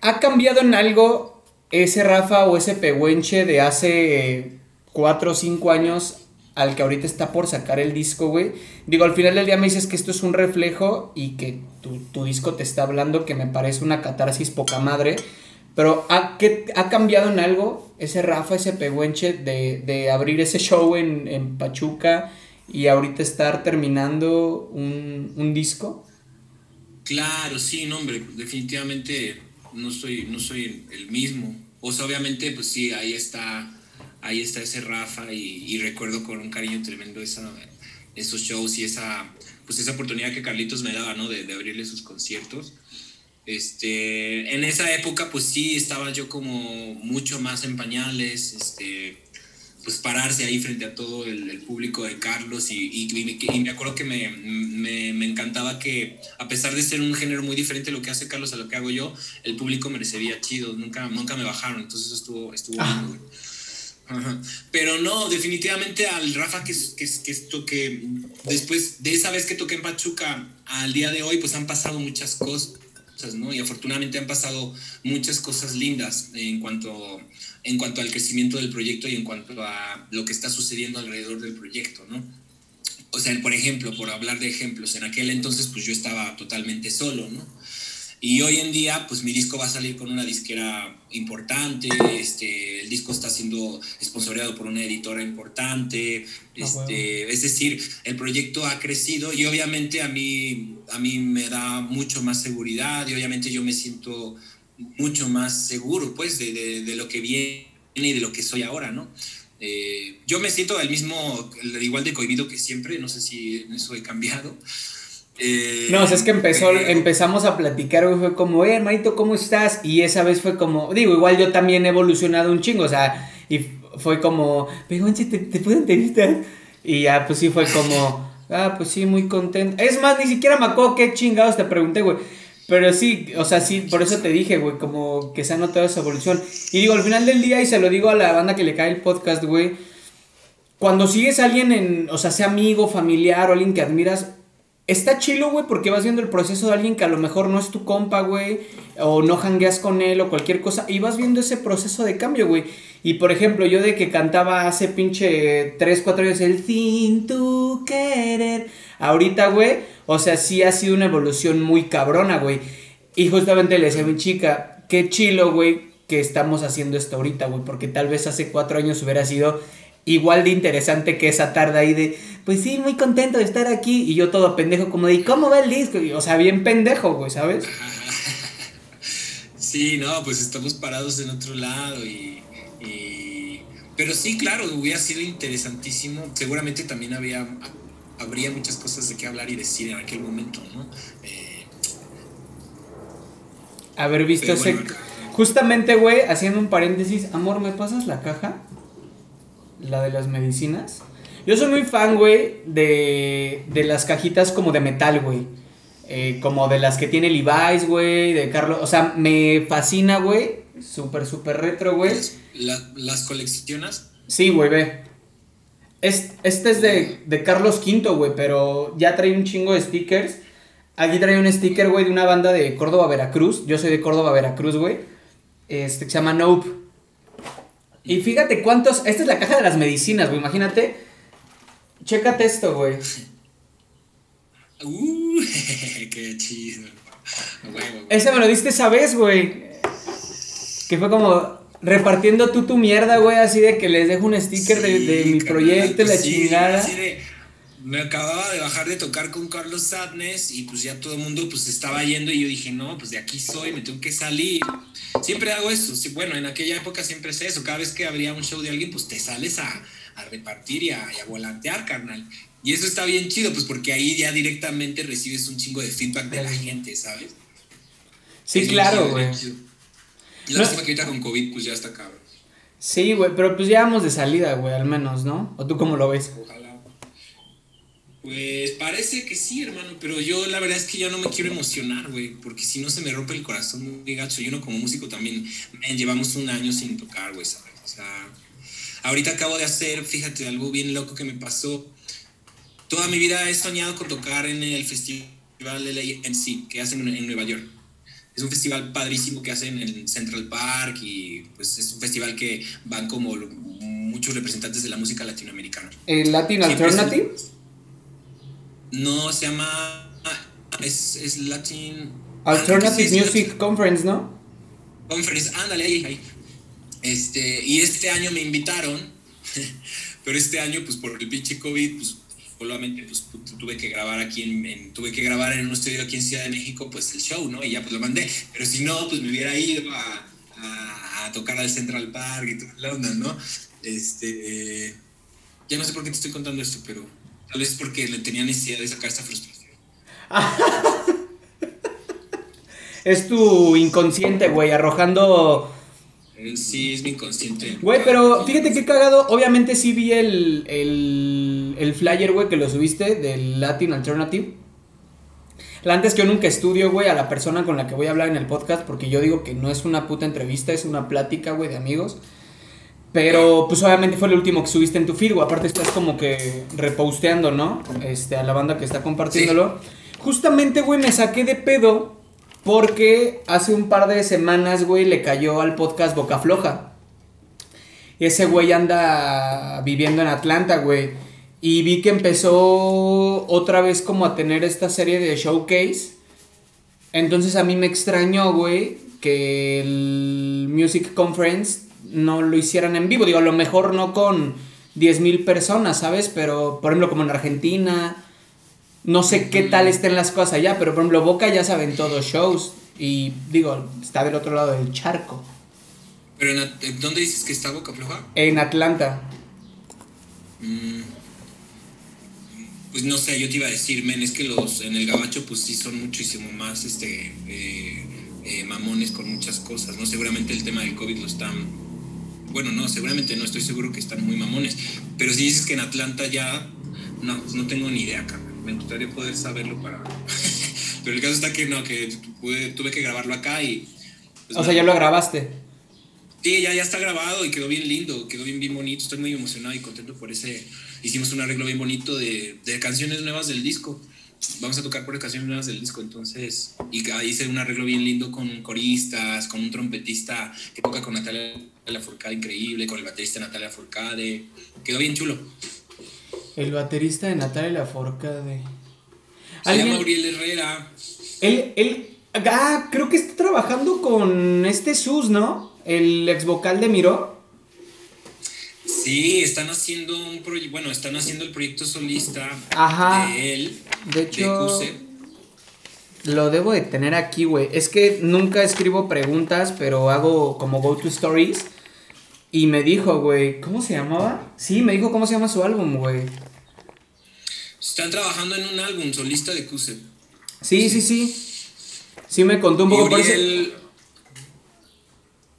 ¿Ha cambiado en algo ese Rafa o ese Pehuenche de hace 4 o 5 años al que ahorita está por sacar el disco, güey? Digo, al final del día me dices que esto es un reflejo y que tu, disco te está hablando, que me parece una catarsis poca madre. Pero ¿ha, ¿ha cambiado en algo ese Rafa, ese Pehuenche de, de abrir ese show en, en, Pachuca y ahorita estar terminando un, un disco? Claro, sí, no, hombre, definitivamente no soy, no soy el mismo. O sea, obviamente, pues sí, ahí está, ahí está ese Rafa y, recuerdo con un cariño tremendo esos shows y esa, pues esa oportunidad que Carlitos me daba, ¿no? De, de abrirle sus conciertos. Este, en esa época, pues sí, estaba yo como mucho más en pañales, este, pues pararse ahí frente a todo el, público de Carlos y, y, me acuerdo que me, me, me, encantaba que a pesar de ser un género muy diferente lo que hace Carlos a lo que hago yo, el público me recibía chido, nunca, nunca me bajaron, entonces eso estuvo, estuvo ah. Pero no, definitivamente al Rafa que, que, que, esto que después de esa vez que toqué en Pachuca al día de hoy pues han pasado muchas cosas, ¿no? Y afortunadamente han pasado muchas cosas lindas en cuanto en cuanto al crecimiento del proyecto y en cuanto a lo que está sucediendo alrededor del proyecto, ¿no? O sea, por ejemplo, por hablar de ejemplos, en aquel entonces pues yo estaba totalmente solo, ¿no? Y hoy en día, pues mi disco va a salir con una disquera importante, este, el disco está siendo esponsoreado por una editora importante, ah, este, es decir, el proyecto ha crecido y obviamente a mí, a mí me da mucho más seguridad y obviamente yo me siento mucho más seguro, pues, de, de, lo que viene y de lo que soy ahora, ¿no? Eh, yo me siento el mismo, igual de cohibido que siempre, no sé si en eso he cambiado, eh, no, o sea, es que empezó, empezamos a platicar, güey, fue como, eh, hermanito, ¿cómo estás? Y esa vez fue como, digo, igual yo también he evolucionado un chingo, o sea, y fue como, ¿te, te puedo entrevistar? Y ya, pues sí, fue como, ah, pues sí, muy contento. Es más, ni siquiera me acuerdo qué chingados te pregunté, güey. Pero sí, o sea, sí, por eso te dije, güey, como que se ha notado esa evolución. Y digo, al final del día, y se lo digo a la banda que le cae el podcast, güey, cuando sigues a alguien en, o sea, sea amigo, familiar o alguien que admiras, Está chilo, güey, porque vas viendo el proceso de alguien que a lo mejor no es tu compa, güey, o no jangueas con él o cualquier cosa, y vas viendo ese proceso de cambio, güey. Y por ejemplo, yo de que cantaba hace pinche 3, 4 años el sin tu querer, ahorita, güey, o sea, sí ha sido una evolución muy cabrona, güey. Y justamente le decía a mi chica, qué chilo, güey, que estamos haciendo esto ahorita, güey, porque tal vez hace 4 años hubiera sido igual de interesante que esa tarde ahí de, pues sí, muy contento de estar aquí. Y yo todo pendejo, como de, ¿cómo va el disco? o sea, bien pendejo, güey, ¿sabes? Sí, no, pues estamos parados en otro lado y, Pero sí, claro, hubiera sido interesantísimo. Seguramente también había, habría muchas cosas de qué hablar y decir en aquel momento, ¿no? Eh, Haber visto ese... Justamente, güey, haciendo un paréntesis, amor, ¿me pasas la caja? La de las medicinas. Yo soy muy fan, güey, de, de las cajitas como de metal, güey. Eh, como de las que tiene Levi's, güey, de Carlos. O sea, me fascina, güey. Súper, súper retro, güey. ¿Las, coleccionas? Sí, güey, ve. este es de, de Carlos V, güey, pero ya trae un chingo de stickers. Aquí trae un sticker, güey, de una banda de Córdoba, Veracruz. Yo soy de Córdoba, Veracruz, güey. Este que se llama Nope. Y fíjate cuántos. Esta es la caja de las medicinas, güey. Imagínate Chécate esto, güey. Uh, qué chido. Ese me lo diste esa vez, güey. Que fue como repartiendo tú tu mierda, güey, así de que les dejo un sticker de, mi proyecto, la chingada. Me acababa de bajar de tocar con Carlos Sadness y pues ya todo el mundo pues estaba yendo y yo dije, no, pues de aquí soy, me tengo que salir. Siempre hago eso, sí, bueno, en aquella época siempre es eso, cada vez que habría un show de alguien, pues te sales a, a repartir y a, volantear, carnal. Y eso está bien chido, pues porque ahí ya directamente recibes un chingo de feedback de la gente, ¿sabes? Sí, claro, güey. Y la no. que ahorita con COVID, pues ya está cabrón. Sí, güey, pero pues ya vamos de salida, güey, al menos, ¿no? ¿O tú cómo lo ves? Ojalá. Pues parece que sí, hermano, pero yo la verdad es que yo no me quiero emocionar, güey, porque si no se me rompe el corazón muy gacho. Yo no como músico también, llevamos un año sin tocar, güey, ¿sabes? O sea, Ahorita acabo de hacer, fíjate, algo bien loco que me pasó. Toda mi vida he soñado con tocar en el festival LAMC que hacen en Nueva York. Es un festival padrísimo que hacen en Central Park y pues es un festival que van como muchos representantes de la música latinoamericana. ¿El Latin Alternative? No, se llama... Es, es Latin... Alternative Music Conference, ¿no? Conference, ándale, ahí, ahí. Este, y este año me invitaron, pero este año, pues por el pinche COVID, pues solamente pues, tuve que grabar aquí en, tuve que grabar en un estudio aquí en Ciudad de México, pues el show, ¿no? Y ya pues lo mandé. Pero si no, pues me hubiera ido a, a, tocar al Central Park y toda la onda, ¿no? Este, ya no sé por qué te estoy contando esto, pero tal vez porque le tenía necesidad de sacar esta frustración. es tu inconsciente, güey, arrojando Sí, es mi inconsciente. Güey, pero fíjate qué cagado. Obviamente sí vi el, el, el flyer, güey, que lo subiste del Latin Alternative. La antes que yo nunca estudio, güey, a la persona con la que voy a hablar en el podcast, porque yo digo que no es una puta entrevista, es una plática, güey, de amigos. Pero, pues obviamente fue el último que subiste en tu feed, güey. Aparte estás como que reposteando, ¿no? Este, a la banda que está compartiéndolo. Justamente, güey, me saqué de pedo porque hace un par de semanas, güey, le cayó al podcast Boca Floja. Ese güey anda viviendo en Atlanta, güey. Y vi que empezó otra vez como a tener esta serie de showcase. Entonces a mí me extrañó, güey, que el Music Conference no lo hicieran en vivo. Digo, a lo mejor no con 10.000 personas, ¿sabes? Pero, por ejemplo, como en Argentina, no sé qué tal estén las cosas allá, pero por ejemplo, Boca ya saben todos shows. Y digo, está del otro lado del charco. ¿Pero en, dónde dices que está Boca Floja? En Atlanta. Mm. Pues no sé, yo te iba a decir, men, es que los en el gabacho pues sí son muchísimo más este eh, eh, mamones con muchas cosas, ¿no? Seguramente el tema del COVID lo están, bueno, no, seguramente no, estoy seguro que están muy mamones, pero si dices que en Atlanta ya, no, pues no tengo ni idea, cabrón, me gustaría poder saberlo para... pero el caso está que no, que tuve que grabarlo acá y... Pues, o sea, ya lo grabaste. Sí, ya, ya está grabado y quedó bien lindo, quedó bien, bien bonito, estoy muy emocionado y contento por ese hicimos un arreglo bien bonito de, de canciones nuevas del disco. Vamos a tocar por canciones nuevas del disco, entonces, y hice un arreglo bien lindo con coristas, con un trompetista que toca con Natalia Lafourcade, increíble, con el baterista Natalia Lafourcade, quedó bien chulo. El baterista de Natalia Lafourcade. Se llama Uriel Herrera. Él, él, ah, creo que está trabajando con este Sus, ¿no? El ex vocal de Miró. Sí, están haciendo un proyecto, bueno, están haciendo el proyecto solista de él. De hecho, lo debo de tener aquí, güey. Es que nunca escribo preguntas, pero hago como go to stories. Y me dijo, güey, ¿cómo se llamaba? Sí, me dijo cómo se llama su álbum, güey. Están trabajando en un álbum solista de Kuse. Sí, sí, sí. Sí me contó un poco. por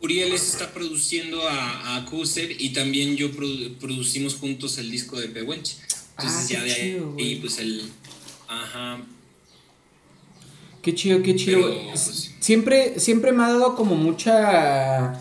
Uriel está produciendo a, a y también yo producimos juntos el disco de Pehuenche. Entonces ah, ya de ahí, pues el... Ajá. Qué chido, qué chido. Pues, siempre, siempre me ha dado como mucha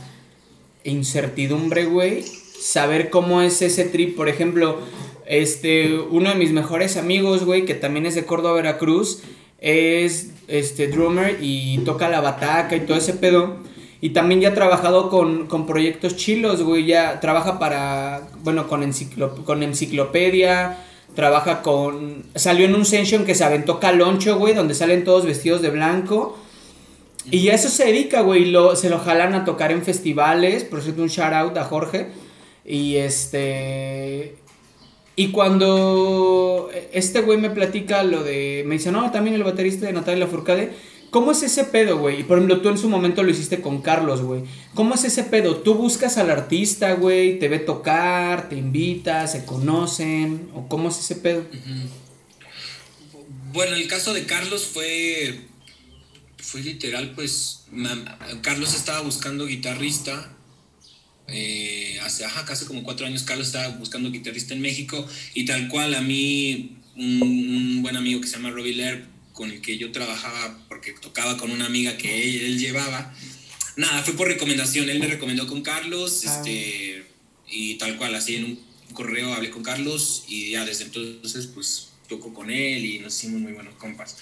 incertidumbre, güey. Saber cómo es ese trip. Por ejemplo, este, uno de mis mejores amigos, güey, que también es de Córdoba, Veracruz, es este drummer y toca la bataca y todo ese pedo. Y también ya ha trabajado con, proyectos chilos, güey. Ya trabaja para, bueno, con, con enciclopedia. Trabaja con... Salió en un session que se aventó Caloncho, güey, donde salen todos vestidos de blanco. Y a eso se dedica, güey. Lo, se lo jalan a tocar en festivales. Por cierto, un shout out a Jorge. Y este... Y cuando este güey me platica lo de... Me dice, no, también el baterista de Natalia Furcade ¿Cómo es ese pedo, güey? Y por ejemplo, tú en su momento lo hiciste con Carlos, güey. ¿Cómo es ese pedo? ¿Tú buscas al artista, güey? ¿Te ve tocar? ¿Te invita? ¿Se conocen? ¿O cómo es ese pedo? Bueno, el caso de Carlos fue. Fue literal, pues. Carlos estaba buscando guitarrista. Eh, hace ajá, casi como cuatro años Carlos estaba buscando guitarrista en México y tal cual a mí un, buen amigo que se llama Robbie Lair con el que yo trabajaba porque tocaba con una amiga que él, llevaba. Nada, fue por recomendación. Él me recomendó con Carlos, ah. este, y tal cual, así en un correo hablé con Carlos y ya desde entonces pues toco con él y nos hicimos muy buenos compas.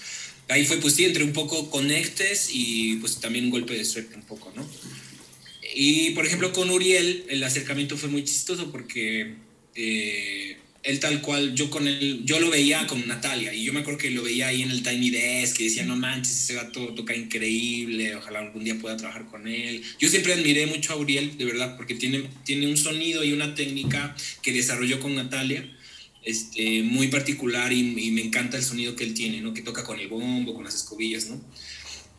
Ahí fue pues sí, entre un poco conectes y pues también un golpe de suerte un poco, ¿no? Y por ejemplo con Uriel el acercamiento fue muy chistoso porque eh, él tal cual, yo con él, yo lo veía con Natalia y yo me acuerdo que lo veía ahí en el Tiny Desk que decía, no manches, ese gato toca increíble, ojalá algún día pueda trabajar con él. Yo siempre admiré mucho a Uriel, de verdad, porque tiene, tiene un sonido y una técnica que desarrolló con Natalia este, muy particular y, me encanta el sonido que él tiene, ¿no? Que toca con el bombo, con las escobillas, ¿no?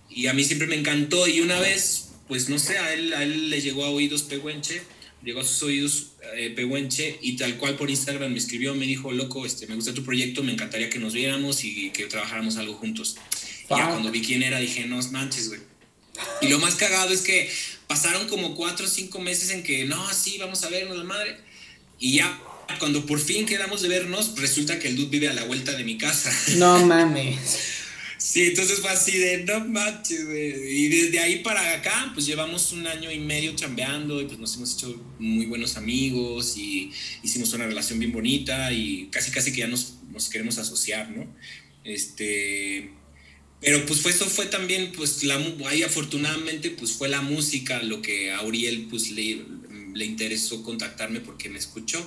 Y a mí siempre me encantó y una vez, pues no sé, a él, a él le llegó a oídos Pehuenche llegó a sus oídos eh, Pehuenche y tal cual por Instagram me escribió, me dijo, loco, este, me gusta tu proyecto, me encantaría que nos viéramos y que trabajáramos algo juntos. Y ya cuando vi quién era dije, no manches, güey. Y lo más cagado es que pasaron como cuatro o cinco meses en que, no, sí, vamos a vernos la madre. Y ya cuando por fin quedamos de vernos, resulta que el dude vive a la vuelta de mi casa. No mames. Sí, entonces fue así de no manches, güey. Y desde ahí para acá, pues llevamos un año y medio chambeando y pues nos hemos hecho muy buenos amigos y hicimos una relación bien bonita y casi casi que ya nos, nos queremos asociar, ¿no? Este. Pero pues fue, eso fue también, pues la, ahí afortunadamente pues fue la música lo que a Uriel pues le, le interesó contactarme porque me escuchó.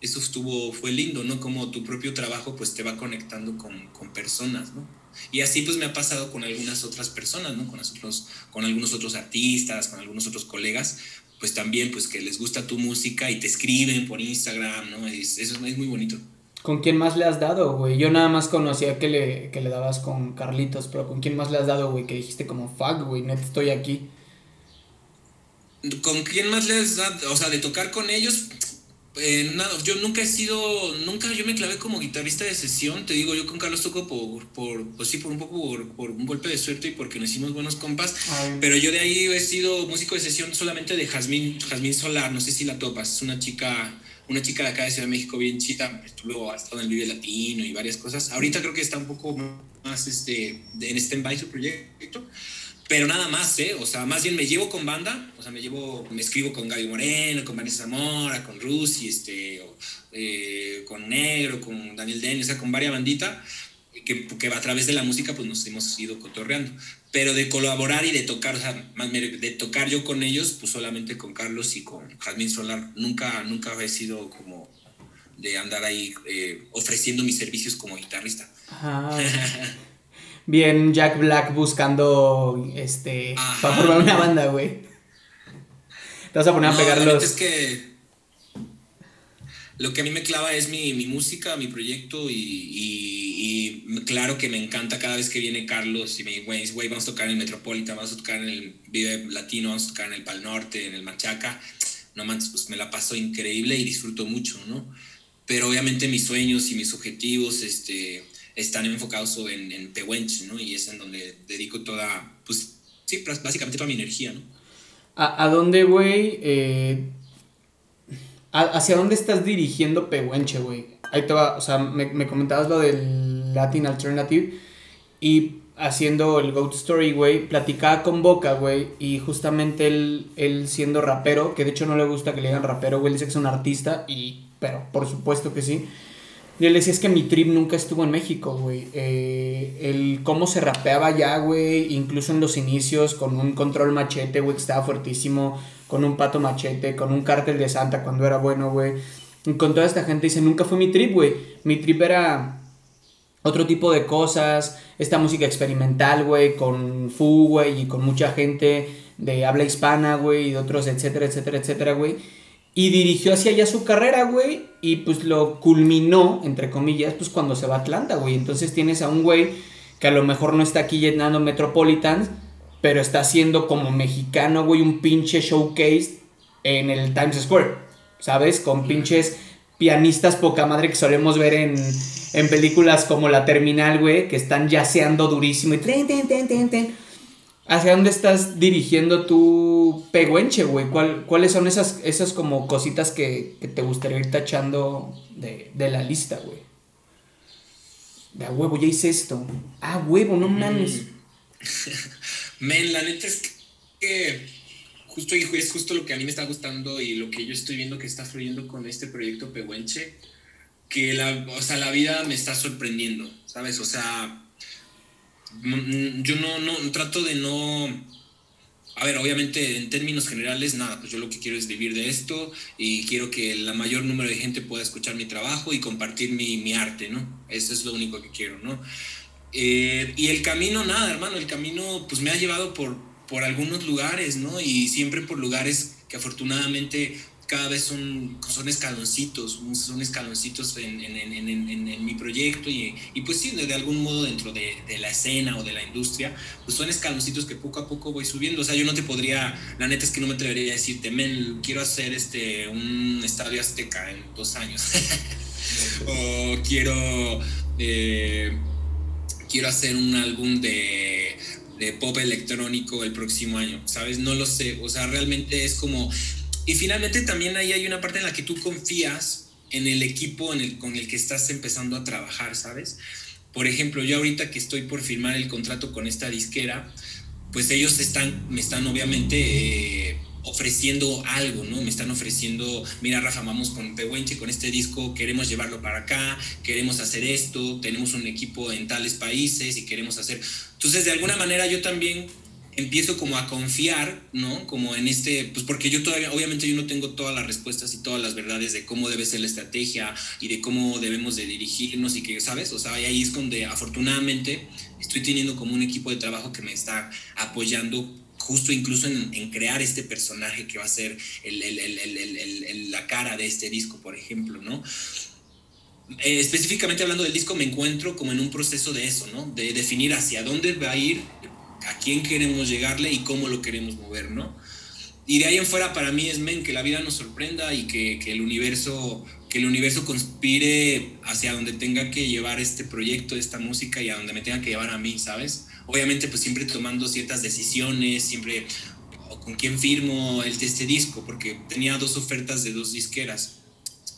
eso estuvo, fue lindo, ¿no? Como tu propio trabajo pues te va conectando con, con personas, ¿no? Y así pues me ha pasado con algunas otras personas, ¿no? Con, nosotros, con algunos otros artistas, con algunos otros colegas, pues también pues que les gusta tu música y te escriben por Instagram, ¿no? eso es, muy bonito. ¿Con quién más le has dado, güey? Yo nada más conocía que le, que le dabas con Carlitos, pero ¿con quién más le has dado, güey? Que dijiste como, fuck, güey, neta estoy aquí. ¿Con quién más les dado? O sea, de tocar con ellos, eh, nada, yo nunca he sido, nunca yo me clavé como guitarrista de sesión, te digo, yo con Carlos toco por, por pues sí, por un poco, por, un golpe de suerte y porque nos hicimos buenos compas, pero yo de ahí he sido músico de sesión solamente de Jazmín, Jazmín Solar, no sé si la topas, es una chica, una chica de acá de Ciudad de México bien chita, estuvo hasta en el Vive Latino y varias cosas, ahorita creo que está un poco más este, en stand-by su proyecto, pero nada más, ¿eh? O sea, más bien me llevo con banda, o sea, me llevo, me escribo con Gaby Moreno, con Vanessa Zamora, con Rusi, este, eh, con Negro, con Daniel Denny, o sea, con varias banditas, que, que a través de la música pues nos hemos ido cotorreando. Pero de colaborar y de tocar, o sea, de tocar yo con ellos, pues solamente con Carlos y con Jazmín Solar. Nunca, nunca he sido como de andar ahí eh, ofreciendo mis servicios como guitarrista. bien Jack Black buscando este para formar una banda, güey. Te vas a poner a pegarlos. Es que lo que a mí me clava es mi, música, mi proyecto y, claro que me encanta cada vez que viene Carlos y me dice, güey, vamos a tocar en el Metropolitan, vamos a tocar en el Vive Latino, vamos a tocar en el Pal Norte, en el Machaca. No manches, pues me la paso increíble y disfruto mucho, ¿no? Pero obviamente mis sueños y mis objetivos, este, están enfocados en, en Pehuenche, ¿no? Y es en donde dedico toda, pues, sí, básicamente toda mi energía, ¿no? ¿A, dónde, güey? Eh, ¿Hacia dónde estás dirigiendo Pehuenche, güey? Ahí te va, o sea, me, comentabas lo del Latin Alternative y haciendo el Goat Story, güey, platicaba con Boca, güey, y justamente él, él siendo rapero, que de hecho no le gusta que le digan rapero, güey, dice que es un artista, y, pero por supuesto que sí. Y él decía, es que mi trip nunca estuvo en México, güey. Eh, el cómo se rapeaba ya, güey, incluso en los inicios, con un control machete, güey, que estaba fuertísimo, con un pato machete, con un cártel de Santa cuando era bueno, güey. Con toda esta gente dice, nunca fue mi trip, güey. Mi trip era otro tipo de cosas, esta música experimental, güey, con Fu, güey, y con mucha gente de habla hispana, güey, y de otros, etcétera, etcétera, etcétera, güey. Y dirigió hacia allá su carrera, güey. Y pues lo culminó, entre comillas, pues cuando se va a Atlanta, güey. Entonces tienes a un güey que a lo mejor no está aquí llenando Metropolitans, pero está haciendo como mexicano, güey, un pinche showcase en el Times Square. ¿Sabes? Con pinches pianistas poca madre que solemos ver en, en películas como La Terminal, güey, que están yaceando durísimo y ten, ten, ten, ten, ten. ¿Hacia dónde estás dirigiendo tu peguenche, güey? ¿Cuáles son esas, esas como cositas que, te gustaría ir tachando de, la lista, güey? De a huevo, ya hice esto. Ah, huevo, no mames. Men, la neta es que justo es justo lo que a mí me está gustando y lo que yo estoy viendo que está fluyendo con este proyecto Pehuenche, que la, o sea, la vida me está sorprendiendo, ¿sabes? O sea, yo no, no, trato de no... A ver, obviamente en términos generales, nada, pues yo lo que quiero es vivir de esto y quiero que la mayor número de gente pueda escuchar mi trabajo y compartir mi, mi arte, ¿no? Eso es lo único que quiero, ¿no? Eh, y el camino, nada, hermano, el camino pues me ha llevado por, por algunos lugares, ¿no? Y siempre por lugares que afortunadamente cada vez son, son escaloncitos, son escaloncitos en, en, mi proyecto y, y, pues sí, de, algún modo dentro de, de, la escena o de la industria, pues son escaloncitos que poco a poco voy subiendo. O sea, yo no te podría, la neta es que no me atrevería a decirte, men, quiero hacer este, un estadio azteca en dos años. o quiero, eh, quiero hacer un álbum de de pop electrónico el próximo año, ¿sabes? No lo sé, o sea, realmente es como y finalmente también ahí hay una parte en la que tú confías en el equipo en el, con el que estás empezando a trabajar, ¿sabes? Por ejemplo, yo ahorita que estoy por firmar el contrato con esta disquera, pues ellos están, me están obviamente eh, ofreciendo algo, ¿no? Me están ofreciendo, mira Rafa, vamos con Pehuenche, con este disco, queremos llevarlo para acá, queremos hacer esto, tenemos un equipo en tales países y queremos hacer... Entonces, de alguna manera yo también empiezo como a confiar, ¿no? Como en este, pues porque yo todavía, obviamente yo no tengo todas las respuestas y todas las verdades de cómo debe ser la estrategia y de cómo debemos de dirigirnos y que, ¿sabes? O sea, ahí es donde afortunadamente estoy teniendo como un equipo de trabajo que me está apoyando justo incluso en, crear este personaje que va a ser la cara de este disco, por ejemplo, ¿no? Eh, específicamente hablando del disco, me encuentro como en un proceso de eso, ¿no? De definir hacia dónde va a ir, a quién queremos llegarle y cómo lo queremos mover, ¿no? Y de ahí en fuera para mí es, men, que la vida nos sorprenda y que, que, el universo que el universo conspire hacia donde tenga que llevar este proyecto, esta música y a donde me tenga que llevar a mí, ¿sabes? Obviamente pues siempre tomando ciertas decisiones, siempre con quién firmo el, este disco, porque tenía dos ofertas de dos disqueras.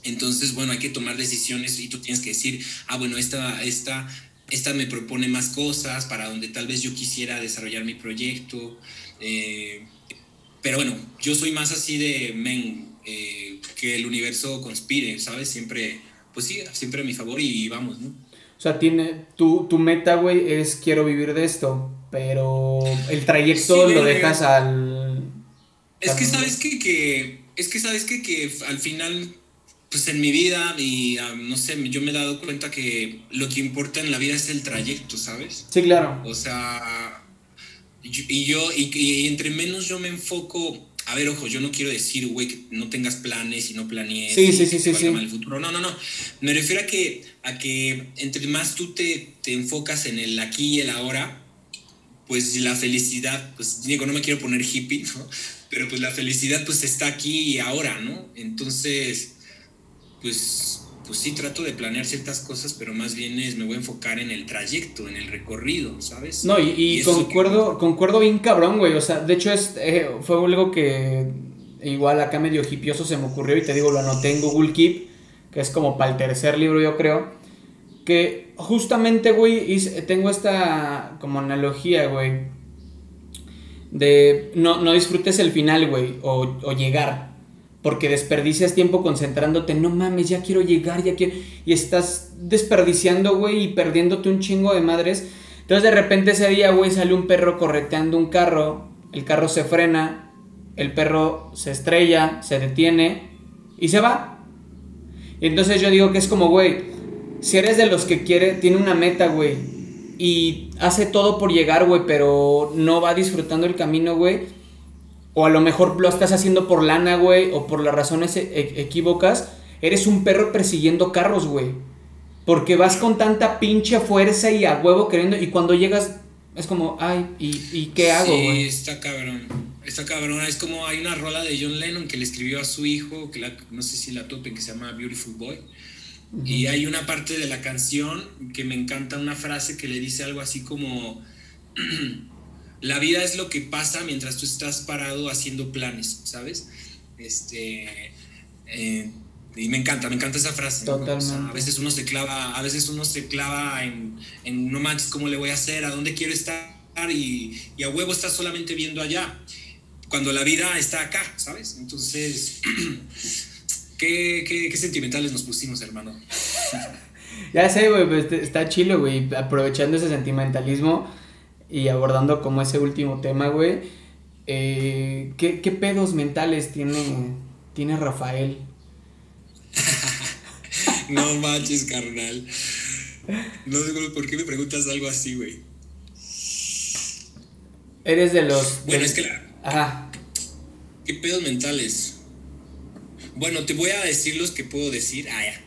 Entonces, bueno, hay que tomar decisiones y tú tienes que decir, ah, bueno, esta, esta, esta me propone más cosas para donde tal vez yo quisiera desarrollar mi proyecto. Eh, pero bueno, yo soy más así de, men, eh, que el universo conspire, ¿sabes? Siempre, pues sí, siempre a mi favor y, vamos, ¿no? O sea, tiene, tu, tu meta, güey, es quiero vivir de esto, pero el trayecto lo dejas al... Es que sabes que, que es que sabes que, que al final pues en mi vida y no sé, yo me he dado cuenta que lo que importa en la vida es el trayecto, ¿sabes? Sí, claro. O sea, y yo, y, entre menos yo me enfoco, a ver, ojo, yo no quiero decir, güey, que no tengas planes y no planees. Sí, sí, sí, sí. sí. El futuro. No, no, no. Me refiero a que, a que entre más tú te, te enfocas en el aquí y el ahora, pues la felicidad, pues digo, no me quiero poner hippie, ¿no? Pero pues la felicidad pues está aquí y ahora, ¿no? Entonces pues, pues sí trato de planear ciertas cosas, pero más bien es, me voy a enfocar en el trayecto, en el recorrido, ¿sabes? No, y, concuerdo, concuerdo bien cabrón, güey. O sea, de hecho es, eh, fue algo que igual acá medio hipioso se me ocurrió y te digo, lo anoté en Google Keep, que es como para el tercer libro, yo creo. Que justamente, güey, tengo esta como analogía, güey. De no, no disfrutes el final, güey, o, o llegar porque desperdicias tiempo concentrándote, no mames, ya quiero llegar, ya quiero... Y estás desperdiciando, güey, y perdiéndote un chingo de madres. Entonces de repente ese día, güey, sale un perro correteando un carro, el carro se frena, el perro se estrella, se detiene y se va. Y entonces yo digo que es como, güey, si eres de los que quiere, tiene una meta, güey, y hace todo por llegar, güey, pero no va disfrutando el camino, güey o a lo mejor lo estás haciendo por lana, güey, o por las razones e-, e-, equívocas, eres un perro persiguiendo carros, güey. Porque vas con tanta pinche fuerza y a huevo queriendo, y cuando llegas es como, ay, ¿y, qué hago, güey? Sí, está cabrón. Está cabrón. Es como hay una rola de John Lennon que le escribió a su hijo, que no sé si la topen, que se llama Beautiful Boy. Y hay una parte de la canción que me encanta, una frase que le dice algo así como, la vida es lo que pasa mientras tú estás parado haciendo planes, ¿sabes? Este, eh, y me encanta, me encanta esa frase. a veces uno se clava, a veces uno se clava en, en, no manches, ¿cómo le voy a hacer? ¿A dónde quiero estar? Y, y a huevo estás solamente viendo allá, cuando la vida está acá, ¿sabes? Entonces, ¿qué, qué, qué sentimentales nos pusimos, hermano? ya sé, güey, pues está chilo, güey, aprovechando ese sentimentalismo y abordando como ese último tema, güey, eh, ¿qué, pedos mentales tiene, tiene Rafael? no manches, carnal. No sé por qué me preguntas algo así, güey. Eres de los... Bueno, es que la... Ajá. ¿Qué pedos mentales? Bueno, te voy a decir los que puedo decir. Ah, ya.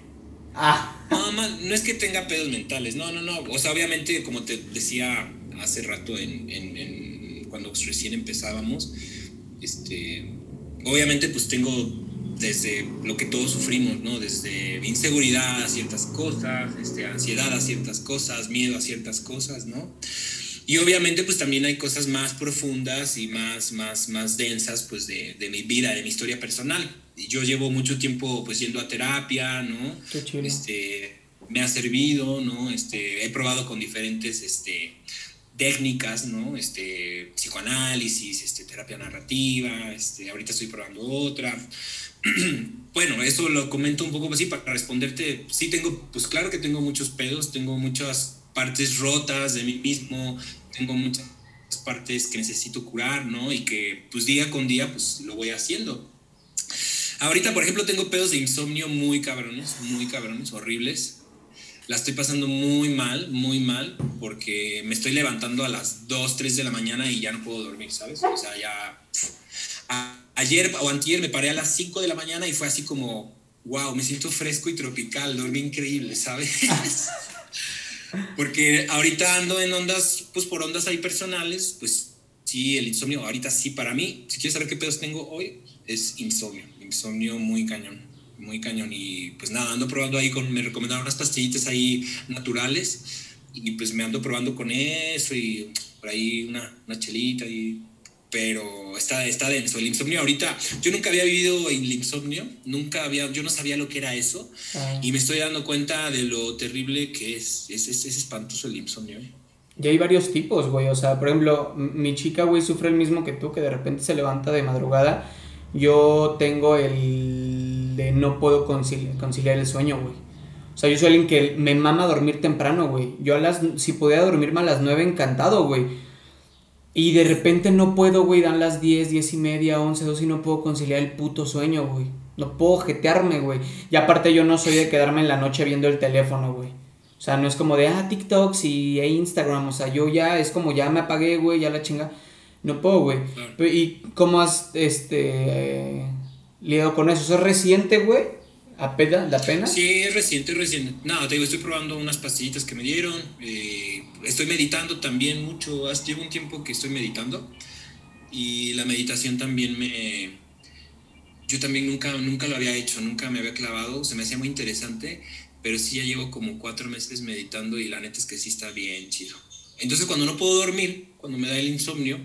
Ah. No, no es que tenga pedos mentales. No, no, no. O sea, obviamente, como te decía hace rato en, cuando recién empezábamos, este, obviamente pues tengo desde lo que todos sufrimos, ¿no? Desde inseguridad a ciertas cosas, este, ansiedad a ciertas cosas, miedo a ciertas cosas, ¿no? Y obviamente pues también hay cosas más profundas y más, más, más densas pues de, de mi vida, de mi historia personal. Yo llevo mucho tiempo pues yendo a terapia, ¿no? Este, me ha servido, ¿no? Este, he probado con diferentes, este, técnicas, ¿no? Este, psicoanálisis, este, terapia narrativa, este, ahorita estoy probando otra. bueno, eso lo comento un poco así para responderte. Sí tengo, pues claro que tengo muchos pedos, tengo muchas partes rotas de mí mismo, tengo muchas partes que necesito curar, ¿no? Y que pues día con día pues lo voy haciendo. Ahorita, por ejemplo, tengo pedos de insomnio muy cabrones, muy cabrones, horribles. La estoy pasando muy mal, muy mal, porque me estoy levantando a las 2, 3 de la mañana y ya no puedo dormir, ¿sabes? O sea, ya... ayer o antier me paré a las 5 de la mañana y fue así como, wow, me siento fresco y tropical, dormí increíble, ¿sabes? porque ahorita ando en ondas, pues por ondas ahí personales, pues sí, el insomnio, ahorita sí para mí, si quieres saber qué pedos tengo hoy, es insomnio insomnio muy cañón, muy cañón. Y pues nada, ando probando ahí con, me recomendaron unas pastillitas ahí naturales y pues me ando probando con eso y por ahí una, una chelita y pero está, está denso. El insomnio ahorita, yo nunca había vivido el insomnio, nunca había, yo no sabía lo que era eso ah. y me estoy dando cuenta de lo terrible que es. Es, es, espantoso el insomnio. ¿eh? Y hay varios tipos, güey. O sea, por ejemplo, mi chica, güey, sufre el mismo que tú, que de repente se levanta de madrugada yo tengo el de no puedo conciliar, el sueño, güey. O sea, yo soy alguien que me mama dormir temprano, güey. Yo a las, si podía dormirme a las 9, encantado, güey. Y de repente no puedo, güey, dan las 10, 10 y media, 11, 12 y no puedo conciliar el puto sueño, güey. No puedo jetearme, güey. Y aparte yo no soy de quedarme en la noche viendo el teléfono, güey. O sea, no es como de, ah, TikToks y e Instagram. O sea, yo ya es como, ya me apagué, güey, ya la chinga. No puedo, güey. ¿Y cómo has este, lidiado con eso? ¿Es reciente, güey? ¿Apena? ¿La pena? Sí, es reciente, es reciente. Nada, te digo, estoy probando unas pastillitas que me dieron. Eh, estoy meditando también mucho. Llevo un tiempo que estoy meditando. Y la meditación también me. Yo también nunca, nunca lo había hecho, nunca me había clavado. Se me hacía muy interesante. Pero sí ya llevo como cuatro meses meditando y la neta es que sí está bien chido. Entonces, cuando no puedo dormir, cuando me da el insomnio,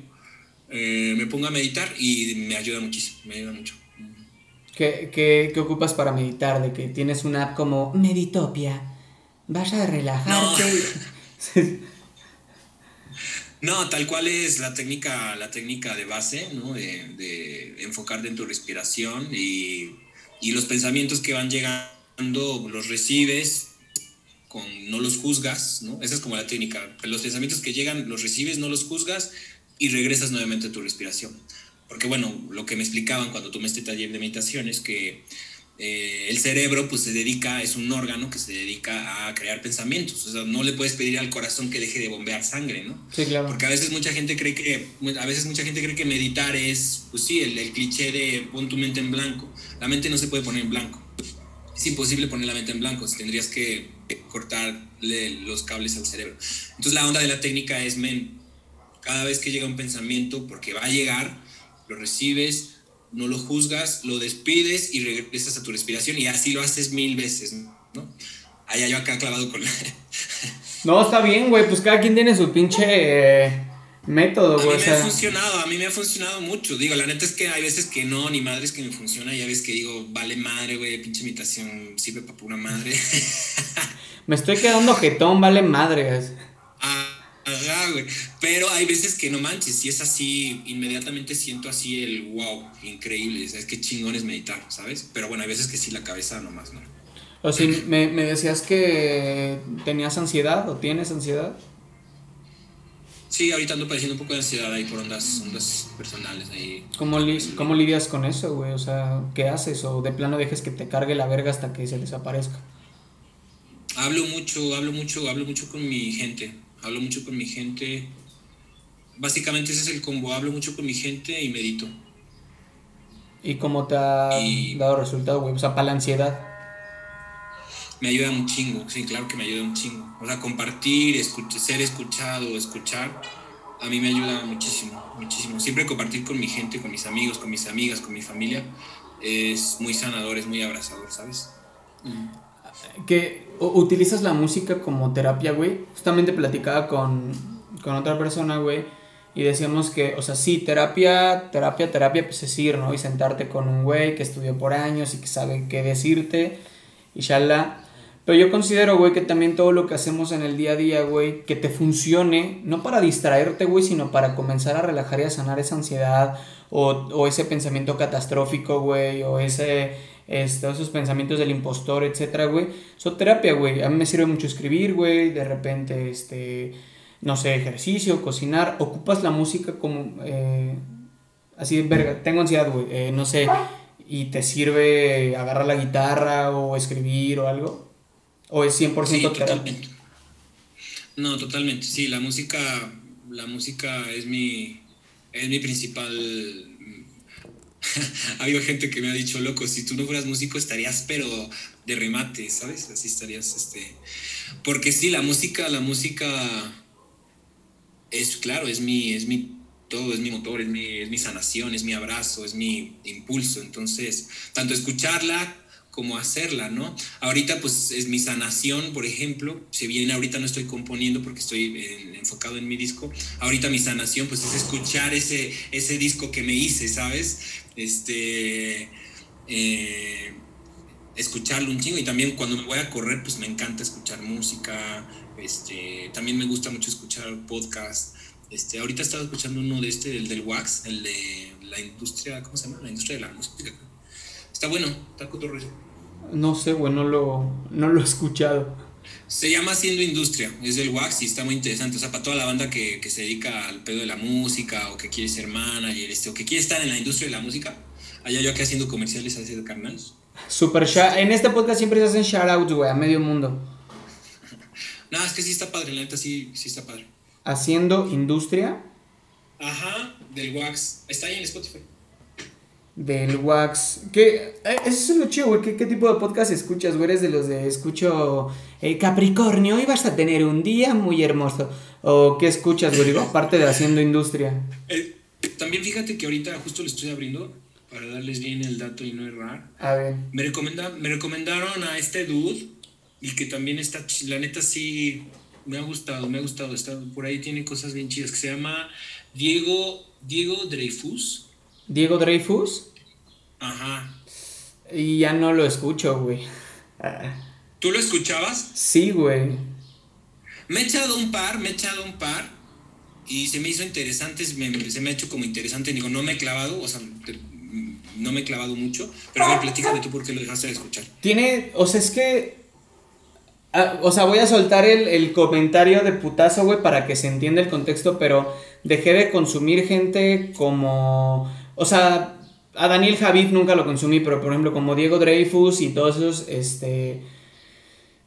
eh, me pongo a meditar y me ayuda muchísimo, me ayuda mucho. ¿Qué, qué, qué ocupas para meditar? De que tienes una app como Meditopia. Vas a relajarte. No. tal cual es la técnica, la técnica de base, ¿no? De, de enfocarte en tu respiración y, y, los pensamientos que van llegando los recibes, con, no los juzgas, ¿no? Esa es como la técnica. Los pensamientos que llegan los recibes, no los juzgas y regresas nuevamente a tu respiración. Porque bueno, lo que me explicaban cuando tomé este taller de meditación es que eh, el cerebro pues se dedica, es un órgano que se dedica a crear pensamientos. O sea, no le puedes pedir al corazón que deje de bombear sangre, ¿no? Sí, claro. Porque a veces mucha gente cree que, a veces mucha gente cree que meditar es, pues sí, el, el cliché de pon tu mente en blanco. La mente no se puede poner en blanco. Es imposible poner la mente en blanco. Tendrías que cortarle los cables al cerebro. Entonces la onda de la técnica es, men, cada vez que llega un pensamiento, porque va a llegar, lo recibes, no lo juzgas, lo despides y regresas a tu respiración y así lo haces mil veces, ¿no? Allá yo acá clavado con la... no, está bien, güey, pues cada quien tiene su pinche eh, método, güey. A mí me ha funcionado, a mí me ha funcionado mucho. Digo, la neta es que hay veces que no, ni madres que me funciona, y hay veces que digo, vale madre, güey, pinche imitación sirve para pura madre. me estoy quedando jetón, vale madre. Pero hay veces que no manches, si es así, inmediatamente siento así el wow, increíble. Es que chingón es meditar, ¿sabes? Pero bueno, hay veces que sí la cabeza nomás, ¿no? O si me, decías que tenías ansiedad o tienes ansiedad. Sí, ahorita ando padeciendo un poco de ansiedad ahí por ondas, ondas personales ahí. ¿Cómo, ¿Cómo lidias con eso, güey? O sea, ¿qué haces? ¿O de plano dejes que te cargue la verga hasta que se desaparezca? Hablo mucho, hablo mucho, hablo mucho con mi gente hablo mucho con mi gente. Básicamente ese es el combo, hablo mucho con mi gente y medito. ¿Y cómo te ha dado resultado, güey? O sea, para la ansiedad. Me ayuda un chingo, sí, claro que me ayuda un chingo. O sea, compartir, ser escuchado, escuchar, a mí me ayuda muchísimo, muchísimo. Siempre compartir con mi gente, con mis amigos, con mis amigas, con mi familia, es muy sanador, es muy abrazador, ¿sabes? Que utilizas la música como terapia, güey. Justamente platicaba con, con otra persona, güey. Y decíamos que, o sea, sí, terapia, terapia, terapia, pues es ir, ¿no? Y sentarte con un güey que estudió por años y que sabe qué decirte. Y la Pero yo considero, güey, que también todo lo que hacemos en el día a día, güey, que te funcione, no para distraerte, güey, sino para comenzar a relajar y a sanar esa ansiedad o, o ese pensamiento catastrófico, güey, o ese este, esos pensamientos del impostor, etcétera, güey. Eso terapia, güey. A mí me sirve mucho escribir, güey. De repente, este, no sé, ejercicio, cocinar, ocupas la música como, eh, así, verga, tengo ansiedad, güey, eh, no sé, y te sirve agarrar la guitarra o escribir o algo, o es 100% sí, totalmente. No, totalmente, sí, la música, la música es mi, es mi principal ha habido gente que me ha dicho, loco, si tú no fueras músico estarías pero de remate, ¿sabes? Así estarías, este... Porque sí, la música, la música es, claro, es mi, es mi todo, es mi motor, es mi, es mi sanación, es mi abrazo, es mi impulso. Entonces, tanto escucharla como hacerla, ¿no? Ahorita pues es mi sanación, por ejemplo, si bien ahorita no estoy componiendo porque estoy enfocado en mi disco, ahorita mi sanación pues es escuchar ese, ese disco que me hice, ¿sabes? Este, eh, escucharlo un chingo y también cuando me voy a correr pues me encanta escuchar música, este, también me gusta mucho escuchar podcast, este, ahorita he estado escuchando uno de este, el del Wax, el de la industria, ¿cómo se llama? La industria de la música. Está bueno, está cotorreo. No sé, güey, no lo, no lo he escuchado. Se llama Haciendo Industria, es del Wax y está muy interesante. O sea, para toda la banda que, que, se dedica al pedo de la música o que quiere ser manager este, o que quiere estar en la industria de la música. Allá yo aquí haciendo comerciales de carnales. Super En este podcast siempre se hacen shoutouts, güey, a medio mundo. no, es que sí está padre, la neta sí, sí está padre. Haciendo Industria. Ajá, del Wax. Está ahí en Spotify del Wax. ¿Qué, eh, eso es lo chido, güey. ¿Qué, tipo de podcast escuchas, güey? ¿Eres de los de escucho eh, Capricornio y vas a tener un día muy hermoso? ¿O qué escuchas, güey? Aparte de haciendo industria. Eh, también fíjate que ahorita justo le estoy abriendo para darles bien el dato y no errar. A ver. Me, recomenda, me recomendaron a este dude y que también está, la neta sí, me ha gustado, me ha gustado. Está, por ahí tiene cosas bien chidas que se llama Diego, Diego Dreyfus Diego Dreyfus. Ajá. Y ya no lo escucho, güey. ¿Tú lo escuchabas? Sí, güey. Me he echado un par, me he echado un par. Y se me hizo interesante, se me ha hecho como interesante. Digo, no me he clavado, o sea, no me he clavado mucho. Pero a ver, platícame tú por qué lo dejaste de escuchar. Tiene, o sea, es que ah, o sea, voy a soltar el, el comentario de putazo, güey, para que se entienda el contexto, pero dejé de consumir gente como o sea, a Daniel Javid nunca lo consumí, pero por ejemplo como Diego Dreyfus y todos esos, este,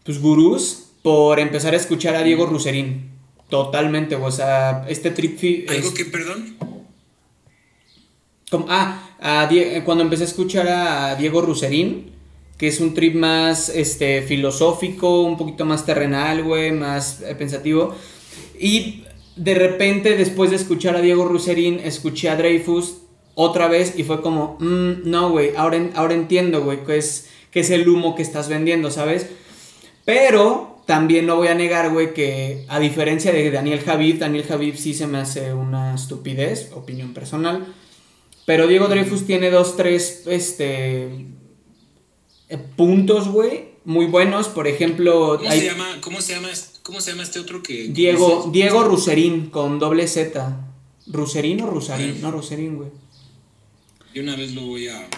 pues gurús, por empezar a escuchar a Diego Ruserín. Totalmente, o sea, este trip... ¿Algo que, perdón? Como, ah, cuando empecé a escuchar a Diego Ruserín, que es un trip más este, filosófico, un poquito más terrenal, güey, más eh, pensativo. Y de repente, después de escuchar a Diego Ruserín, escuché a Dreyfus otra vez y fue como, mm, no, güey, ahora, ahora entiendo, güey, que es, que es el humo que estás vendiendo, ¿sabes? Pero también no voy a negar, güey, que a diferencia de Daniel Javid, Daniel Javid sí se me hace una estupidez, opinión personal. Pero Diego Dreyfus tiene dos, tres, este, eh, puntos, güey, muy buenos. Por ejemplo... ¿Cómo, se llama, ¿cómo, se llama, ¿Cómo se llama este otro que... Diego, Diego Ruserín, con doble Z. ¿Ruserín o Rusarín? No, Ruserín, güey. Y una vez lo voy a...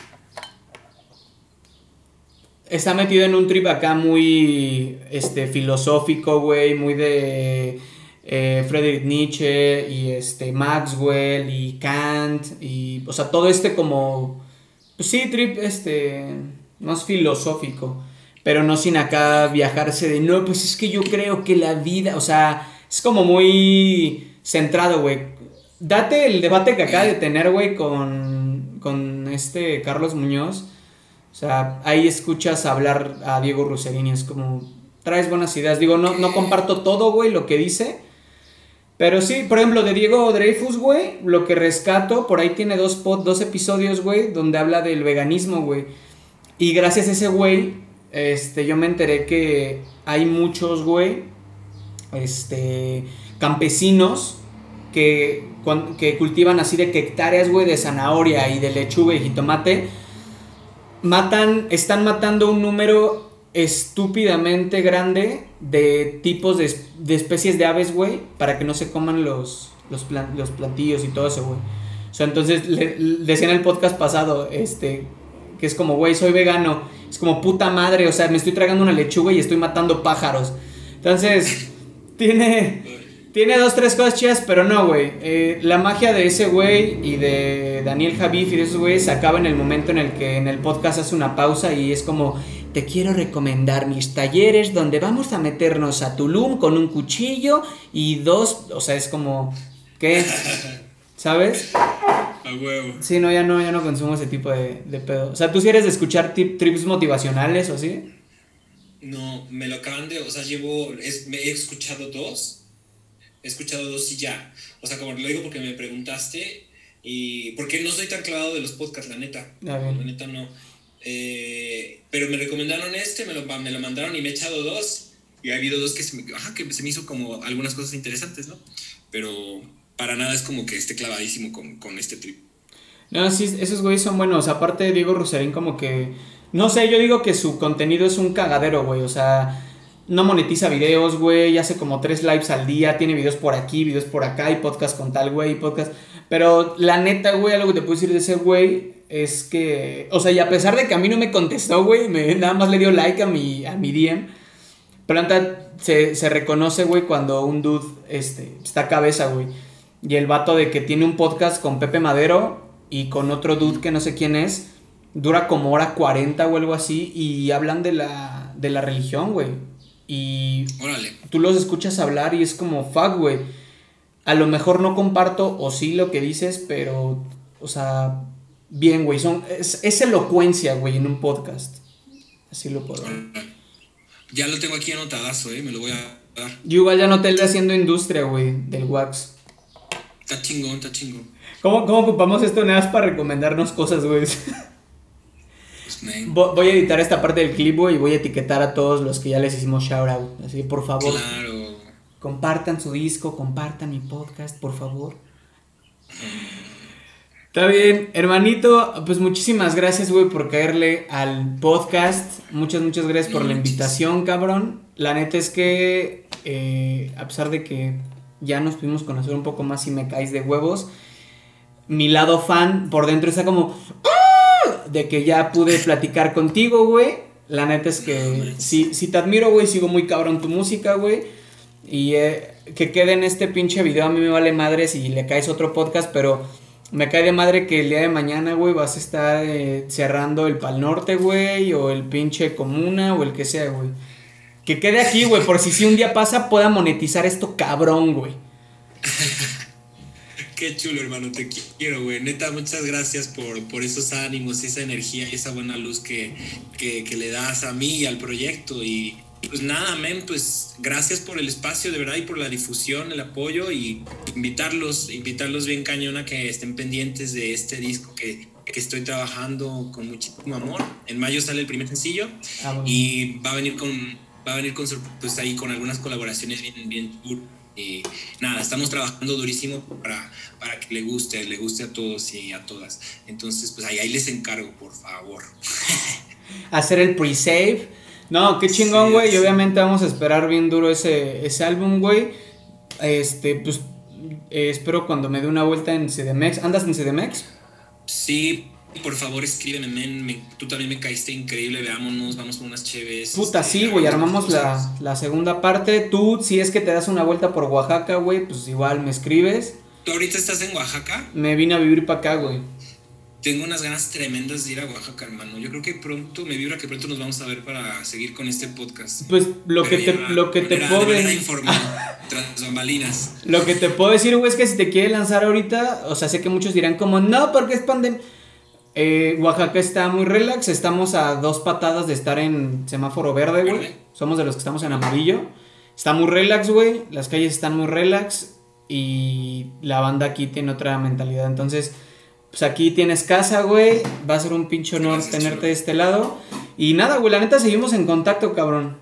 Está metido en un trip acá muy este, filosófico, güey, muy de eh, Friedrich Nietzsche y este, Maxwell y Kant y, o sea, todo este como, pues sí, trip este, más filosófico, pero no sin acá viajarse de, no, pues es que yo creo que la vida, o sea, es como muy centrado, güey. Date el debate que acaba de tener, güey, con con este Carlos Muñoz, o sea, ahí escuchas hablar a Diego Ruserini, es como, traes buenas ideas. Digo, no, no comparto todo, güey, lo que dice. Pero sí, por ejemplo, de Diego Dreyfus, güey, lo que rescato, por ahí tiene dos, dos episodios, güey, donde habla del veganismo, güey. Y gracias a ese güey, este, yo me enteré que hay muchos, güey, este, campesinos que que cultivan así de que hectáreas, güey, de zanahoria y de lechuga y jitomate, matan, están matando un número estúpidamente grande de tipos de, especies de aves, güey, para que no se coman los, los, los plantillos y todo eso, güey. O sea, entonces decía en el podcast pasado, este, que es como, güey, soy vegano, es como puta madre, o sea, me estoy tragando una lechuga y estoy matando pájaros. Entonces, tiene Tiene dos, tres cosas chidas, pero no, güey. Eh, la magia de ese güey y de Daniel Javif y de esos güeyes se acaba en el momento en el que en el podcast hace una pausa y es como, te quiero recomendar mis talleres donde vamos a meternos a Tulum con un cuchillo y dos, o sea, es como, ¿qué? ¿Sabes? A huevo. Sí, no, ya no, ya no consumo ese tipo de, de pedo. O sea, ¿tú si eres de escuchar tip- trips motivacionales o así? No, me lo acaban de, o sea, llevo, es- me he escuchado dos, he escuchado dos y ya. O sea, como lo digo porque me preguntaste y porque no soy tan clavado de los podcasts, la neta. Ah. La neta no. Eh, pero me recomendaron este, me lo, me lo mandaron y me he echado dos. Y ha habido dos que se me, ajá, que se me hizo como algunas cosas interesantes, ¿no? Pero para nada es como que esté clavadísimo con, con este trip. No, sí, esos güeyes son buenos. Aparte, Diego Rusarín como que... No sé, yo digo que su contenido es un cagadero, güey. O sea, no monetiza videos, güey. Hace como tres lives al día. Tiene videos por aquí, videos por acá. Y podcast con tal, güey. Podcast... Pero la neta, güey, algo que te puedo decir de ese güey es que... O sea, y a pesar de que a mí no me contestó, güey. Nada más le dio like a mi, a mi DM. Pero se, se reconoce, güey, cuando un dude este, está cabeza, güey. Y el vato de que tiene un podcast con Pepe Madero y con otro dude que no sé quién es, dura como hora 40 o algo así y hablan de la, de la religión, güey. Y Órale. tú los escuchas hablar y es como, fuck, güey. A lo mejor no comparto o sí lo que dices, pero, o sea, bien, güey. Son, es, es elocuencia, güey, en un podcast. Así lo puedo. Ya lo tengo aquí anotadazo, ¿eh? Me lo voy a dar. Yo igual ya noté el de haciendo industria, güey, del wax. Está chingón, está chingón. ¿Cómo, cómo ocupamos esto nada más para recomendarnos cosas, güey? Voy a editar esta parte del clip, güey, y voy a etiquetar a todos los que ya les hicimos shout out. Así que, por favor, claro. compartan su disco, compartan mi podcast, por favor. Está bien, hermanito, pues muchísimas gracias, güey, por caerle al podcast. Muchas, muchas gracias por la invitación, cabrón. La neta es que, eh, a pesar de que ya nos pudimos conocer un poco más y me caes de huevos, mi lado fan por dentro está como... "Ah", De que ya pude platicar contigo, güey. La neta es que sí, sí te admiro, güey. Sigo muy cabrón tu música, güey. Y eh, que quede en este pinche video. A mí me vale madre si le caes otro podcast, pero me cae de madre que el día de mañana, güey, vas a estar eh, cerrando el Pal Norte, güey, o el pinche Comuna, o el que sea, güey. Que quede aquí, güey, por si si un día pasa pueda monetizar esto cabrón, güey. Qué chulo, hermano, te quiero, güey. Neta, muchas gracias por, por esos ánimos, esa energía y esa buena luz que, que, que le das a mí y al proyecto. Y pues nada, men, pues gracias por el espacio, de verdad, y por la difusión, el apoyo y invitarlos, invitarlos bien cañona que estén pendientes de este disco que, que estoy trabajando con muchísimo amor. En mayo sale el primer sencillo Ah, bueno. y va a venir con va a venir con pues ahí con algunas colaboraciones bien bien y nada estamos trabajando durísimo para para que le guste le guste a todos y a todas entonces pues ahí ahí les encargo por favor hacer el pre-save. No, qué chingón, Sí, güey. y obviamente vamos a esperar bien duro ese, ese álbum, güey. Este, pues, eh, espero cuando me dé una vuelta en CDMX. ¿Andas en CDMX? sí por favor escríbeme men me- tú también me caíste increíble veámonos vamos con unas chéves Puta, este, sí, güey. hagamos Armamos la, segunda parte. Tú, si es que te das una vuelta por Oaxaca, güey, pues igual me escribes. tú ahorita estás en Oaxaca Me vine a vivir para acá, güey. tengo unas ganas tremendas de ir a Oaxaca hermano yo creo que pronto me vibra que pronto nos vamos a ver para seguir con este podcast Pues lo que te, lo que te manera- puedo de manera de- informal, tras bambalinas. Lo que te puedo decir, güey, es que si te quiere lanzar ahorita, o sea, sé que muchos dirán como, no, porque es pandemia. Eh, Oaxaca está muy relax, estamos a dos patadas de estar en semáforo verde, güey. Somos de los que estamos en amarillo. Está muy relax, güey. Las calles están muy relax y la banda aquí tiene otra mentalidad. Entonces, pues aquí tienes casa, güey. Va a ser un pinche honor tenerte de este lado. Y nada, güey, la neta seguimos en contacto, cabrón.